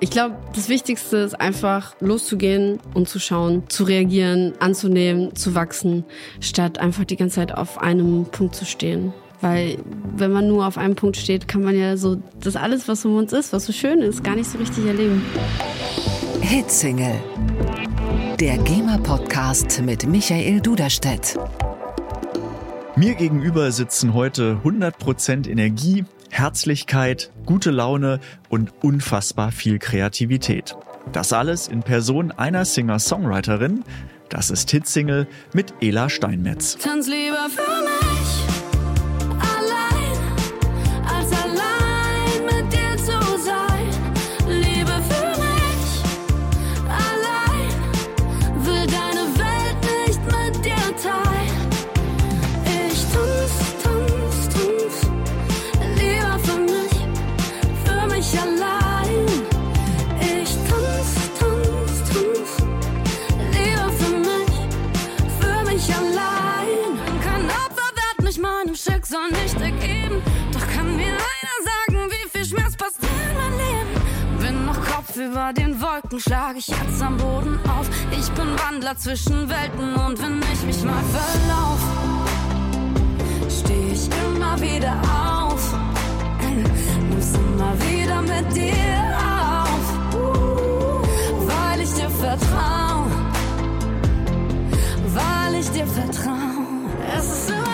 Ich glaube, das Wichtigste ist einfach loszugehen und zu schauen, zu reagieren, anzunehmen, zu wachsen, statt einfach die ganze Zeit auf einem Punkt zu stehen. Weil wenn man nur auf einem Punkt steht, kann man ja so das alles, was um uns ist, was so schön ist, gar nicht so richtig erleben. Hitsingle. Der GEMA-Podcast mit Michael Duderstedt. Mir gegenüber sitzen heute 100% Energie, Herzlichkeit, gute Laune und unfassbar viel Kreativität. Das alles in Person einer Singer-Songwriterin. Das ist Hitsingle mit Ela Steinmetz. Tanz lieber für mich. Über den Wolken schlag ich jetzt am Boden auf. Ich bin Wandler zwischen Welten und wenn ich mich mal verlauf, steh ich immer wieder auf. Nimm's immer wieder mit dir auf, weil ich dir vertrau, weil ich dir vertrau. Es ist immer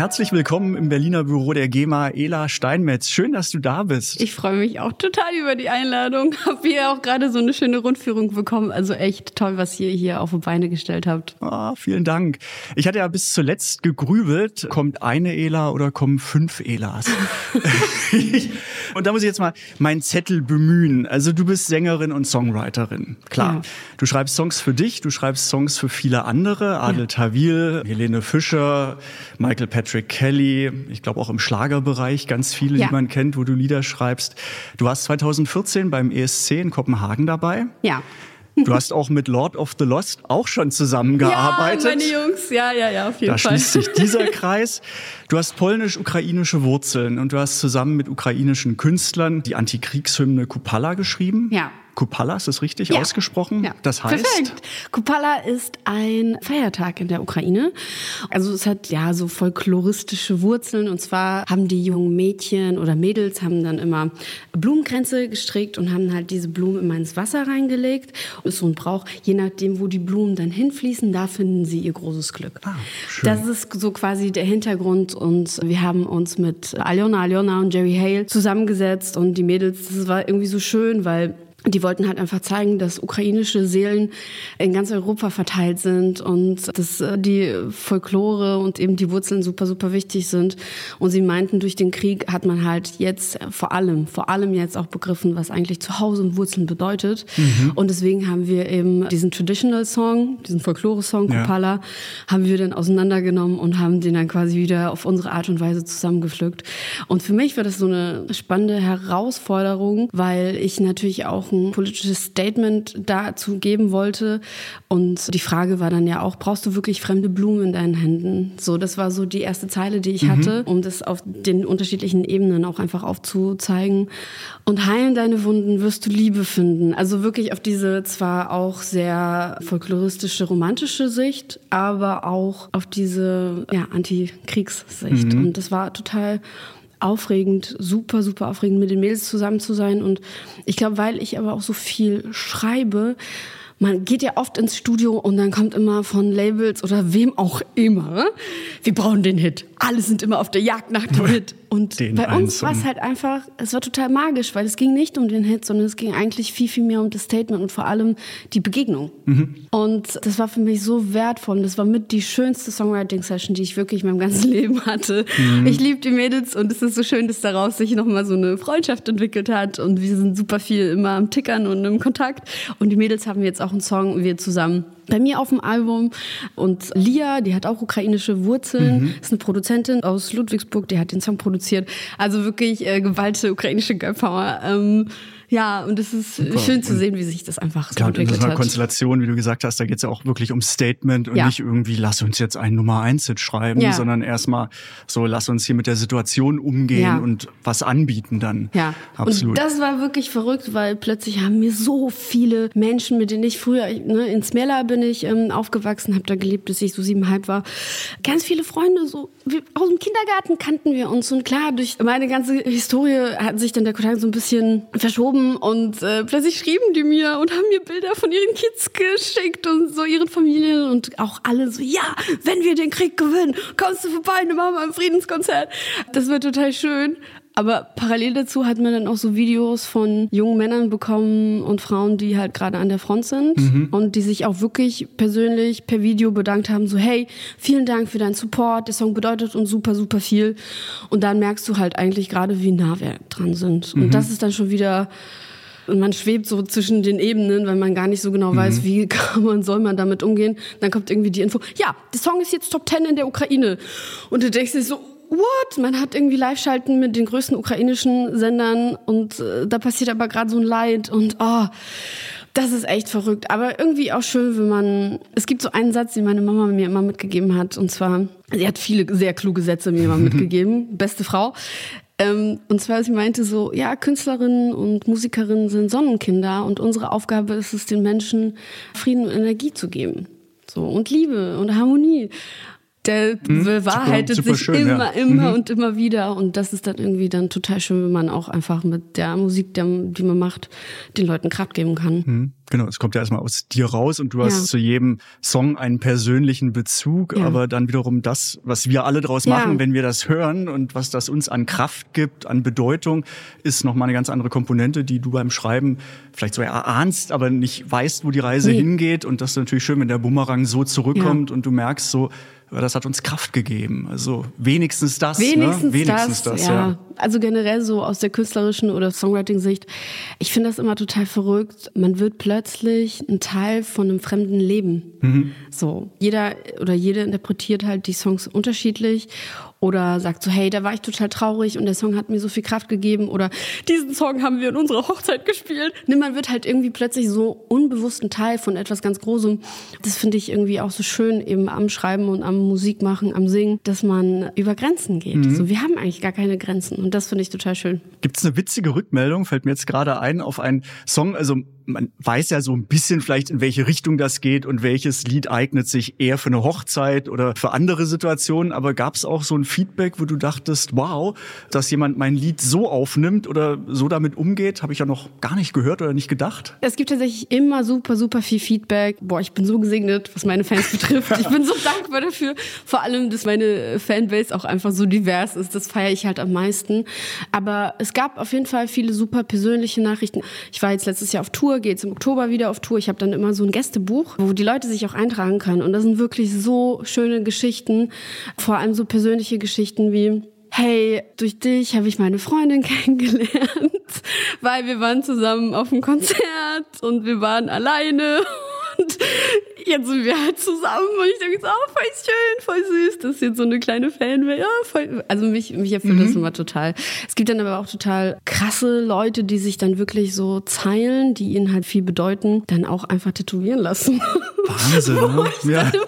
herzlich willkommen im Berliner Büro der GEMA, Ela Steinmetz. Schön, dass du da bist. Ich freue mich auch total über die Einladung. Hab hier auch gerade so eine schöne Rundführung bekommen. Also echt toll, was ihr hier auf die Beine gestellt habt. Ah, vielen Dank. Ich hatte ja bis zuletzt gegrübelt, kommt eine Ela oder kommen fünf Elas? und da muss ich jetzt mal meinen Zettel bemühen. Also du bist Sängerin und Songwriterin. Klar. Ja. Du schreibst Songs für dich, du schreibst Songs für viele andere. Adel Tawil, Helene Fischer, Michael Patrick Kelly. Ich glaube auch im Schlagerbereich ganz viele, Ja. die man kennt, wo du Lieder schreibst. Du warst 2014 beim ESC in Kopenhagen dabei. Ja. Du hast auch mit Lord of the Lost auch schon zusammengearbeitet. Ja, meine Jungs. Ja, ja, ja, auf jeden Da Fall. schließt sich dieser Kreis. Du hast polnisch-ukrainische Wurzeln und du hast zusammen mit ukrainischen Künstlern die Antikriegshymne Kupala geschrieben. Ja. Kupala, ist das richtig Ja. ausgesprochen? Ja. Das heißt, Perfekt. Kupala ist ein Feiertag in der Ukraine. Also es hat ja so folkloristische Wurzeln. Und zwar haben die jungen Mädchen oder Mädels haben dann immer Blumenkränze gestrickt und haben halt diese Blumen immer ins Wasser reingelegt. Und ist so ein Brauch, je nachdem, wo die Blumen dann hinfließen, da finden sie ihr großes Glück. Ah, schön. Das ist so quasi der Hintergrund. Und wir haben uns mit Aljona, Aljona und Jerry Hale zusammengesetzt. Und die Mädels, das war irgendwie so schön, weil die wollten halt einfach zeigen, dass ukrainische Seelen in ganz Europa verteilt sind und dass äh, die Folklore und eben die Wurzeln super, super wichtig sind. Und sie meinten, durch den Krieg hat man halt jetzt vor allem, vor allem jetzt auch begriffen, was eigentlich Zuhause und Wurzeln bedeutet. Und deswegen haben wir eben diesen Traditional Song, diesen Folklore-Song, Ja. Kupala, haben wir dann auseinandergenommen und haben den dann quasi wieder auf unsere Art und Weise zusammengepflückt. Und für mich war das so eine spannende Herausforderung, weil ich natürlich auch ein politisches Statement dazu geben wollte. Und die Frage war dann ja auch, brauchst du wirklich fremde Blumen in deinen Händen? So, das war so die erste Zeile, die ich hatte, um das auf den unterschiedlichen Ebenen auch einfach aufzuzeigen. Und heilen deine Wunden wirst du Liebe finden. Also wirklich auf diese zwar auch sehr folkloristische, romantische Sicht, aber auch auf diese ja, Antikriegssicht. Und das war total aufregend, super, super aufregend, mit den Mädels zusammen zu sein. Und ich glaube, weil ich aber auch so viel schreibe, man geht ja oft ins Studio und dann kommt immer von Labels oder wem auch immer, wir brauchen den Hit. Alle sind immer auf der Jagd nach dem Hit. Und Den bei uns war es halt einfach, es war total magisch, weil es ging nicht um den Hit, sondern es ging eigentlich viel, viel mehr um das Statement und vor allem die Begegnung. Und das war für mich so wertvoll. Das war mit die schönste Songwriting-Session, die ich wirklich in meinem ganzen Leben hatte. Ich liebe die Mädels und es ist so schön, dass daraus sich nochmal so eine Freundschaft entwickelt hat. Und wir sind super viel immer am Tickern und im Kontakt. Und die Mädels haben jetzt auch einen Song, wir zusammen bei mir auf dem Album. Und Lia, die hat auch ukrainische Wurzeln, mhm. ist eine Produzentin aus Ludwigsburg, die hat den Song produziert. Also wirklich äh, geballte ukrainische Girl Power. Ähm, ja, und es ist Super. schön zu sehen, wie sich das einfach so Klar, entwickelt in so einer hat. Konstellation, wie du gesagt hast, da geht es ja auch wirklich um Statement und Ja. nicht irgendwie, lass uns jetzt einen Nummer eins Hit schreiben, Ja. sondern erstmal so, lass uns hier mit der Situation umgehen Ja. und was anbieten dann. Ja, absolut. und das war wirklich verrückt, weil plötzlich haben mir so viele Menschen, mit denen ich früher, ne, in Smela bin ich ähm, aufgewachsen, habe da gelebt, bis ich so siebeneinhalb war, ganz viele Freunde, so wir, aus dem Kindergarten kannten wir uns und klar, durch meine ganze Historie hat sich dann der Kontakt so ein bisschen verschoben und äh, plötzlich schrieben die mir und haben mir Bilder von ihren Kids geschickt und so ihren Familien und auch alle so, ja, wenn wir den Krieg gewinnen, kommst du vorbei, dann machen wir ein Friedenskonzert. Das wird total schön. Aber parallel dazu hat man dann auch so Videos von jungen Männern bekommen und Frauen, die halt gerade an der Front sind und die sich auch wirklich persönlich per Video bedankt haben, so hey, vielen Dank für deinen Support, der Song bedeutet uns super, super viel. Und dann merkst du halt eigentlich gerade, wie nah wir dran sind. Und das ist dann schon wieder und man schwebt so zwischen den Ebenen, weil man gar nicht so genau weiß, wie kann man, soll man damit umgehen. Dann kommt irgendwie die Info, ja, der Song ist jetzt Top 10 in der Ukraine. Und du denkst dir so, what? Man hat irgendwie Live-Schalten mit den größten ukrainischen Sendern und äh, da passiert aber gerade so ein Leid und oh, das ist echt verrückt. Aber irgendwie auch schön, wenn man, es gibt so einen Satz, den meine Mama mir immer mitgegeben hat und zwar, sie hat viele sehr kluge Sätze mir immer mitgegeben, beste Frau. Ähm, und zwar, sie meinte so, ja, Künstlerinnen und Musikerinnen sind Sonnenkinder und unsere Aufgabe ist es, den Menschen Frieden und Energie zu geben. So, und Liebe und Harmonie. Der bewahrheitet super sich schön, ja. immer, immer und immer wieder. Und das ist dann irgendwie dann total schön, wenn man auch einfach mit der Musik, der, die man macht, den Leuten Kraft geben kann. Mhm. Genau, es kommt ja erstmal aus dir raus und du hast Ja. zu jedem Song einen persönlichen Bezug, Ja. aber dann wiederum das, was wir alle draus machen, wenn wir das hören und was das uns an Kraft gibt, an Bedeutung, ist nochmal eine ganz andere Komponente, die du beim Schreiben vielleicht so erahnst, aber nicht weißt, wo die Reise Nee. hingeht. Und das ist natürlich schön, wenn der Bumerang so zurückkommt und du merkst so, das hat uns Kraft gegeben. Also wenigstens das. Wenigstens, ne? wenigstens das, das, ja. Also generell so aus der künstlerischen oder Songwriting-Sicht. Ich finde das immer total verrückt. Man wird plötzlich ein Teil von einem fremden Leben. Mhm. So. Jeder oder jede interpretiert halt die Songs unterschiedlich oder sagt so, hey, da war ich total traurig und der Song hat mir so viel Kraft gegeben oder diesen Song haben wir in unserer Hochzeit gespielt. Ne, man wird halt irgendwie plötzlich so unbewusst ein Teil von etwas ganz Großem. Das finde ich irgendwie auch so schön eben am Schreiben und am Musikmachen, am Singen, dass man über Grenzen geht. Mhm. So, wir haben eigentlich gar keine Grenzen und das finde ich total schön. Gibt es eine witzige Rückmeldung, fällt mir jetzt gerade ein, auf einen Song, also man weiß ja so ein bisschen vielleicht, in welche Richtung das geht und welches Lied eignet sich eher für eine Hochzeit oder für andere Situationen, aber gab es auch so ein Feedback, wo du dachtest, wow, dass jemand mein Lied so aufnimmt oder so damit umgeht, habe ich ja noch gar nicht gehört oder nicht gedacht. Es gibt tatsächlich immer super, super viel Feedback. Boah, ich bin so gesegnet, was meine Fans betrifft. Ich bin so dankbar dafür. Vor allem, dass meine Fanbase auch einfach so divers ist. Das feiere ich halt am meisten. Aber es gab auf jeden Fall viele super persönliche Nachrichten. Ich war jetzt letztes Jahr auf Tour, gehe jetzt im Oktober wieder auf Tour. Ich habe dann immer so ein Gästebuch, wo die Leute sich auch eintragen können. Und das sind wirklich so schöne Geschichten. Vor allem so persönliche Geschichten wie hey, durch dich habe ich meine Freundin kennengelernt, weil wir waren zusammen auf einem Konzert und wir waren alleine jetzt sind wir halt zusammen und ich denke so, oh, voll schön, voll süß, das ist jetzt so eine kleine Fanwelt. Ja, voll, also mich, mich erfüllt das immer total. Es gibt dann aber auch total krasse Leute, die sich dann wirklich so Zeilen, die ihnen halt viel bedeuten, dann auch einfach tätowieren lassen. Wahnsinn, ne? Ja. immer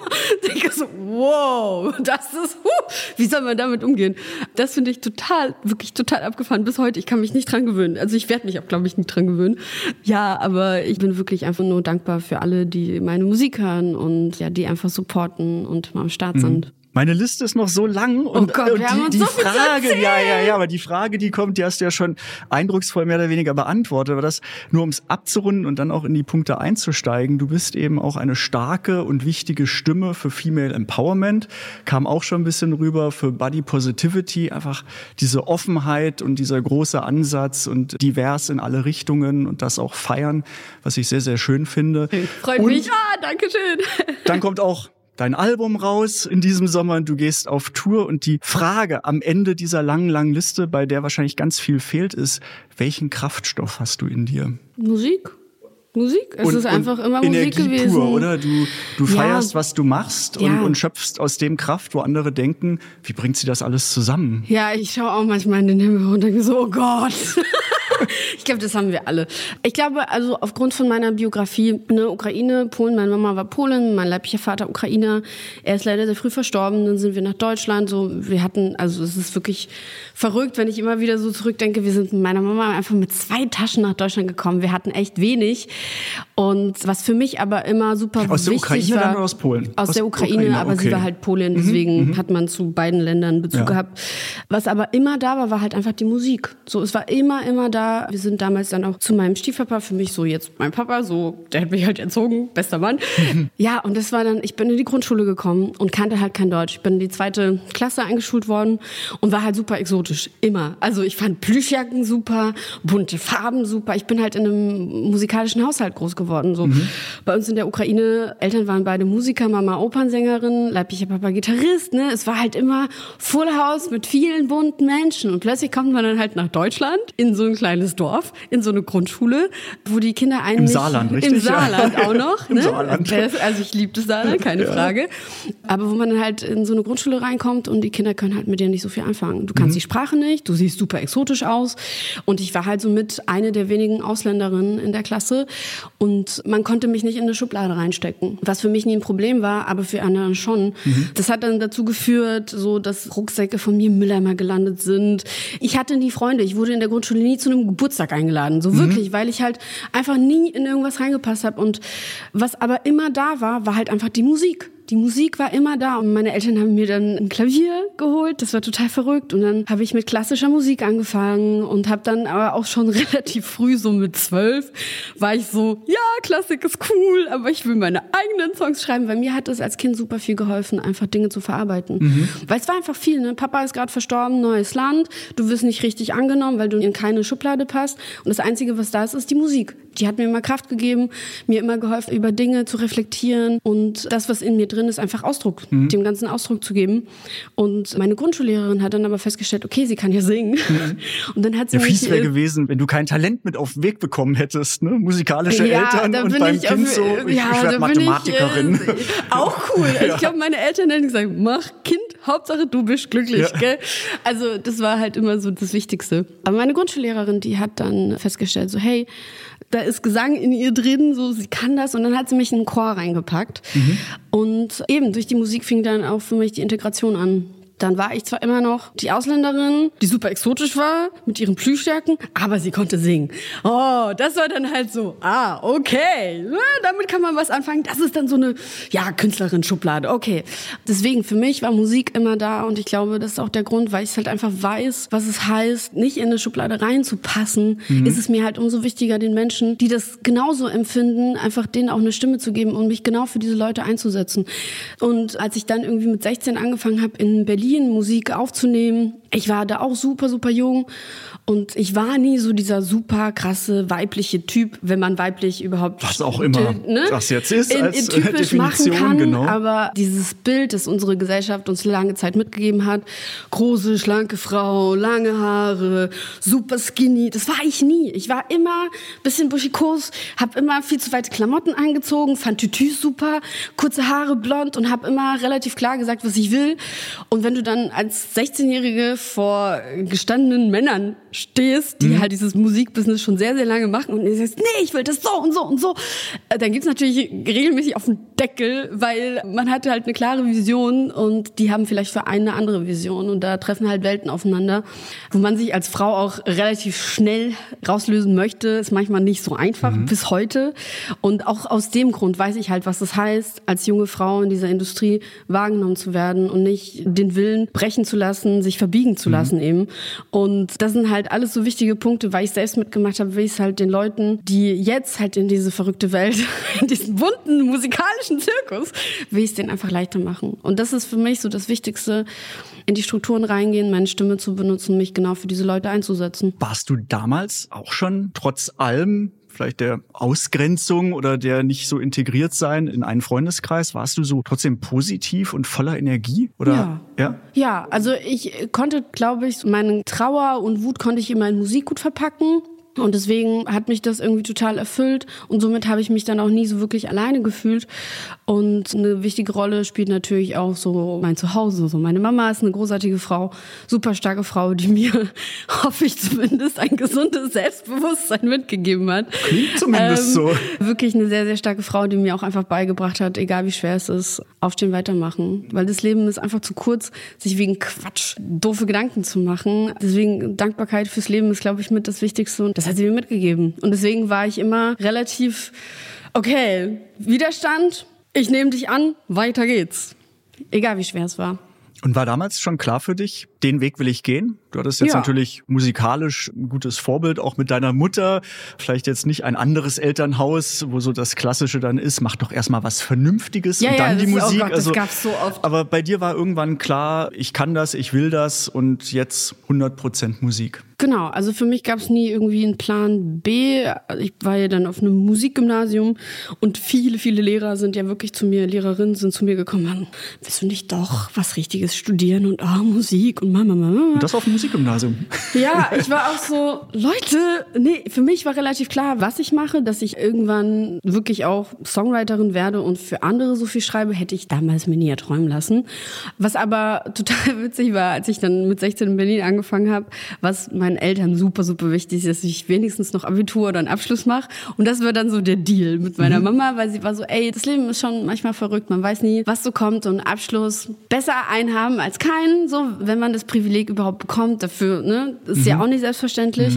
wow, das ist, huh, wie soll man damit umgehen? Das finde ich total, wirklich total abgefahren bis heute. Ich kann mich nicht dran gewöhnen. Also ich werde mich auch, glaube ich, nicht dran gewöhnen. Ja, aber ich bin wirklich einfach nur dankbar für alle, die meine Musik hören und ja, die einfach supporten und mal am Start sind. Meine Liste ist noch so lang und, Oh Gott, und wir haben die, die so Frage, ja, ja, ja, aber die Frage, die kommt, die hast du ja schon eindrucksvoll mehr oder weniger beantwortet. Aber das nur ums abzurunden und dann auch in die Punkte einzusteigen. Du bist eben auch eine starke und wichtige Stimme für Female Empowerment. Kam auch schon ein bisschen rüber für Body Positivity. Einfach diese Offenheit und dieser große Ansatz und divers in alle Richtungen und das auch feiern, was ich sehr, sehr schön finde. Freut und mich. Ah, danke schön. dann kommt auch dein Album raus in diesem Sommer. Du gehst auf Tour und die Frage am Ende dieser langen, langen Liste, bei der wahrscheinlich ganz viel fehlt, ist, welchen Kraftstoff hast du in dir? Musik? Musik. Es ist einfach immer Musik Energie gewesen. Pur, oder? Du, du Ja. feierst, was du machst und, Ja. und schöpfst aus dem Kraft, wo andere denken, wie bringt sie das alles zusammen? Ja, ich schaue auch manchmal in den Himmel und denke so, oh Gott. ich glaube, das haben wir alle. Ich glaube, also aufgrund von meiner Biografie, ne, Ukraine, Polen, meine Mama war Polin, mein leiblicher Vater Ukrainer. Er ist leider sehr früh verstorben, dann sind wir nach Deutschland. So, wir hatten, also es ist wirklich verrückt, wenn ich immer wieder so zurückdenke, wir sind mit meiner Mama einfach mit zwei Taschen nach Deutschland gekommen. Wir hatten echt wenig. Und was für mich aber immer super Aus der wichtig Ukraine war. oder aus Polen? Aus, Aus der Ukraine, Ukraine, aber sie okay. war halt Polin, deswegen hat man zu beiden Ländern Bezug Ja. gehabt. Was aber immer da war, war halt einfach die Musik. So, es war immer, immer da. Wir sind damals dann auch zu meinem Stiefpapa, für mich so jetzt mein Papa, so, der hat mich halt erzogen, bester Mann. ja, und das war dann, ich bin in die Grundschule gekommen und kannte halt kein Deutsch. Ich bin in die zweite Klasse eingeschult worden und war halt super exotisch. Immer. Also ich fand Plüschjacken super, bunte Farben super. Ich bin halt in einem musikalischen Haushalt groß geworden. So. Bei uns in der Ukraine, Eltern waren beide Musiker, Mama Opernsängerin, leiblicher Papa Gitarrist. Ne? Es war halt immer Full House mit vielen bunten Menschen. Und plötzlich kommt man dann halt nach Deutschland, in so ein kleines Dorf, in so eine Grundschule, wo die Kinder eigentlich... Saarland, richtig? Im Saarland auch noch. Im Ne? Saarland. Das- Also ich liebe das Saarland, keine Frage. Aber wo man dann halt in so eine Grundschule reinkommt und die Kinder können halt mit dir nicht so viel anfangen. Du kannst die Sprache nicht, du siehst super exotisch aus. Und ich war halt so mit eine der wenigen Ausländerinnen in der Klasse. Und man konnte mich nicht in eine Schublade reinstecken. Was für mich nie ein Problem war, aber für andere schon. Das hat dann dazu geführt, so dass Rucksäcke von mir im Mülleimer gelandet sind. Ich hatte nie Freunde. Ich wurde in der Grundschule nie zu einem Geburtstag eingeladen. So wirklich, weil ich halt einfach nie in irgendwas reingepasst habe. Und was aber immer da war, war halt einfach die Musik. Die Musik war immer da und meine Eltern haben mir dann ein Klavier geholt. Das war total verrückt und dann habe ich mit klassischer Musik angefangen und habe dann aber auch schon relativ früh, so mit zwölf, war ich so, ja, Klassik ist cool, aber ich will meine eigenen Songs schreiben, weil mir hat es als Kind super viel geholfen, einfach Dinge zu verarbeiten. Weil es war einfach viel, ne? Papa ist gerade verstorben, neues Land, du wirst nicht richtig angenommen, weil du in keine Schublade passt und das Einzige, was da ist, ist die Musik. Die hat mir immer Kraft gegeben, mir immer geholfen, über Dinge zu reflektieren und das, was in mir drin ist, einfach Ausdruck, dem ganzen Ausdruck zu geben. Und meine Grundschullehrerin hat dann aber festgestellt, okay, sie kann ja singen. Und dann hat sie Ja, mich wäre äh, gewesen, wenn du kein Talent mit auf den Weg bekommen hättest, ne? Musikalische ja, Eltern und beim ich Kind auf- so, ich, ja, ich da werde bin Mathematikerin. Ich, äh, auch cool. Ich glaube, meine Eltern hätten gesagt, mach Kind, Hauptsache du bist glücklich, Ja. gell? Also das war halt immer so das Wichtigste. Aber meine Grundschullehrerin, die hat dann festgestellt, so hey, da ist Gesang in ihr drin, so sie kann das. Und dann hat sie mich in einen Chor reingepackt. Und eben durch die Musik fing dann auch für mich die Integration an. Dann war ich zwar immer noch die Ausländerin, die super exotisch war, mit ihren Plüschjacken, aber sie konnte singen. Oh, das war dann halt so, ah, okay, na, damit kann man was anfangen. Das ist dann so eine, ja, Künstlerin-Schublade, okay. Deswegen, für mich war Musik immer da und ich glaube, das ist auch der Grund, weil ich halt einfach weiß, was es heißt, nicht in eine Schublade reinzupassen, ist es mir halt umso wichtiger, den Menschen, die das genauso empfinden, einfach denen auch eine Stimme zu geben und mich genau für diese Leute einzusetzen. Und als ich dann irgendwie mit 16 angefangen habe, in Berlin Musik aufzunehmen, ich war da auch super, super jung und ich war nie so dieser super krasse weibliche Typ, wenn man weiblich überhaupt Was auch immer ne? das jetzt ist in, als, äh, typisch machen Definition, kann, genau. aber dieses Bild, das unsere Gesellschaft uns lange Zeit mitgegeben hat, große, schlanke Frau, lange Haare, super skinny, das war ich nie. Ich war immer bisschen buschikos, habe immer viel zu weite Klamotten angezogen, fand Tütüs super, kurze Haare, blond und habe immer relativ klar gesagt, was ich will. Und wenn du dann als 16-Jährige vor gestandenen Männern stehst, die Mhm. halt dieses Musikbusiness schon sehr, sehr lange machen und du sagst, nee, ich will das so und so und so, äh, dann gibt's natürlich regelmäßig auf den Deckel, weil man hatte halt eine klare Vision und die haben vielleicht für einen eine andere Vision und da treffen halt Welten aufeinander, wo man sich als Frau auch relativ schnell rauslösen möchte, ist manchmal nicht so einfach bis heute und auch aus dem Grund weiß ich halt, was es heißt, als junge Frau in dieser Industrie wahrgenommen zu werden und nicht den Willen brechen zu lassen, sich verbiegen zu lassen eben. Und das sind halt alles so wichtige Punkte, weil ich selbst mitgemacht habe, will ich es halt den Leuten, die jetzt halt in diese verrückte Welt, in diesen bunten musikalischen Zirkus, will ich es denen einfach leichter machen. Und das ist für mich so das Wichtigste, in die Strukturen reingehen, meine Stimme zu benutzen, mich genau für diese Leute einzusetzen. Warst du damals auch schon trotz allem vielleicht der Ausgrenzung oder der nicht so integriert sein in einen Freundeskreis, warst du so trotzdem positiv und voller Energie? Oder Ja. ja? Ja, also ich konnte, glaube ich, meine Trauer und Wut konnte ich immer in Musik gut verpacken. Und deswegen hat mich das irgendwie total erfüllt und somit habe ich mich dann auch nie so wirklich alleine gefühlt. Und eine wichtige Rolle spielt natürlich auch so mein Zuhause. So meine Mama ist eine großartige Frau, super starke Frau, die mir, hoffe ich zumindest, ein gesundes Selbstbewusstsein mitgegeben hat. Klingt zumindest so. Wirklich eine sehr, sehr starke Frau, die mir auch einfach beigebracht hat, egal wie schwer es ist, aufstehen, weitermachen. Weil das Leben ist einfach zu kurz, sich wegen Quatsch doofe Gedanken zu machen. Deswegen Dankbarkeit fürs Leben ist, glaube ich, mit das Wichtigste. Und das hat sie mir mitgegeben. Und deswegen war ich immer relativ, okay, Widerstand, ich nehme dich an, weiter geht's. Egal wie schwer es war. Und war damals schon klar für dich, den Weg will ich gehen? Du hattest jetzt Ja. natürlich musikalisch ein gutes Vorbild, auch mit deiner Mutter. Vielleicht jetzt nicht ein anderes Elternhaus, wo so das Klassische dann ist, mach doch erstmal was Vernünftiges Ja, und ja, dann die das ist- oh Musik. Gott, gab's so oft. Aber bei dir war irgendwann klar, ich kann das, ich will das und jetzt 100% Musik. Genau, also für mich gab es nie irgendwie einen Plan B. Ich war ja dann auf einem Musikgymnasium und viele, viele Lehrer sind ja wirklich zu mir, Lehrerinnen sind zu mir gekommen, haben, willst du nicht doch was Richtiges studieren und ah, Musik und Mama, Mama. Und das auf dem Musikgymnasium. Ja, ich war auch so, Leute, nee, für mich war relativ klar, was ich mache, dass ich irgendwann wirklich auch Songwriterin werde und für andere so viel schreibe, hätte ich damals mir nie erträumen lassen. Was aber total witzig war, als ich dann mit 16 in Berlin angefangen habe, was meinen Eltern super, super wichtig ist, dass ich wenigstens noch Abitur oder einen Abschluss mache. Und das war dann so der Deal mit meiner Mama, weil sie war so, ey, das Leben ist schon manchmal verrückt, man weiß nie, was so kommt und Abschluss besser einen haben als keinen, so, wenn man das Privileg überhaupt bekommt dafür, ne, ist ja auch nicht selbstverständlich.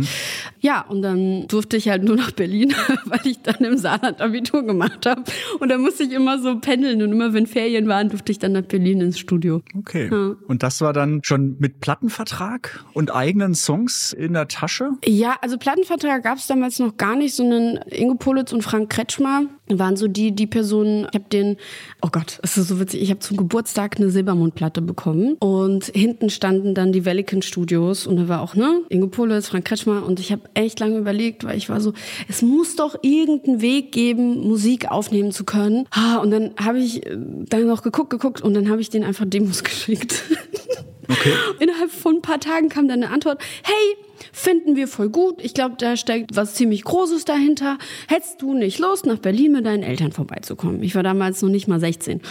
Ja, und dann durfte ich halt nur nach Berlin, weil ich dann im Saarland Abitur gemacht habe. Und da musste ich immer so pendeln und immer wenn Ferien waren, durfte ich dann nach Berlin ins Studio. Okay. Ja. Und das war dann schon mit Plattenvertrag und eigenen Songs in der Tasche? Ja, also Plattenvertrag gab es damals noch gar nicht, sondern Ingo Politz und Frank Kretschmer waren so die die Personen. Ich habe den, oh Gott, es ist so witzig. Ich habe zum Geburtstag eine Silbermondplatte bekommen und hinten standen dann die Velican Studios und da war auch ne Ingo Politz, Frank Kretschmer und ich habe echt lange überlegt, weil ich war so, es muss doch irgendeinen Weg geben, Musik aufnehmen zu können. Und dann habe ich äh, dann noch geguckt, geguckt und dann habe ich denen einfach Demos geschickt. Okay. Innerhalb von ein paar Tagen kam dann eine Antwort, hey, finden wir voll gut. Ich glaube, da steckt was ziemlich Großes dahinter. Hättest du nicht Lust, nach Berlin mit deinen Eltern vorbeizukommen? Ich war damals noch nicht mal 16.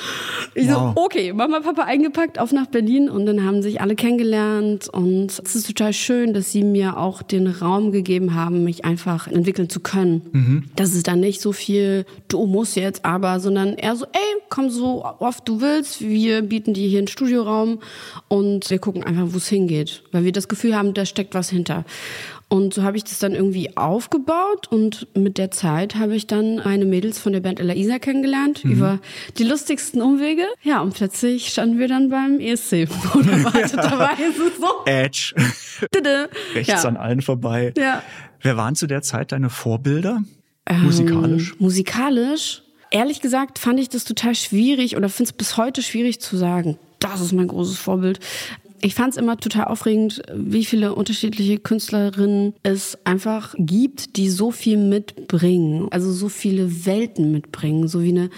Ich Wow. so, okay, Mama, Papa eingepackt, auf nach Berlin und dann haben sich alle kennengelernt und es ist total schön, dass sie mir auch den Raum gegeben haben, mich einfach entwickeln zu können. Das ist dann nicht so viel, du musst jetzt aber, sondern eher so, ey, komm so oft du willst, wir bieten dir hier einen Studioraum und wir gucken einfach, wo es hingeht, weil wir das Gefühl haben, da steckt was hinter. Und so habe ich das dann irgendwie aufgebaut und mit der Zeit habe ich dann meine Mädels von der Band Ella Isa kennengelernt über die lustigsten Umwege. Ja, und plötzlich standen wir dann beim ESC. Unerwarteterweise so. Edge. Rechts ja. an allen vorbei. Ja. Wer waren zu der Zeit deine Vorbilder? Musikalisch? Ähm, musikalisch? Ehrlich gesagt fand ich das total schwierig oder finde es bis heute schwierig zu sagen. Das ist mein großes Vorbild. Ich fand es immer total aufregend, wie viele unterschiedliche Künstlerinnen es einfach gibt, die so viel mitbringen. Also so viele Welten mitbringen. So wie eine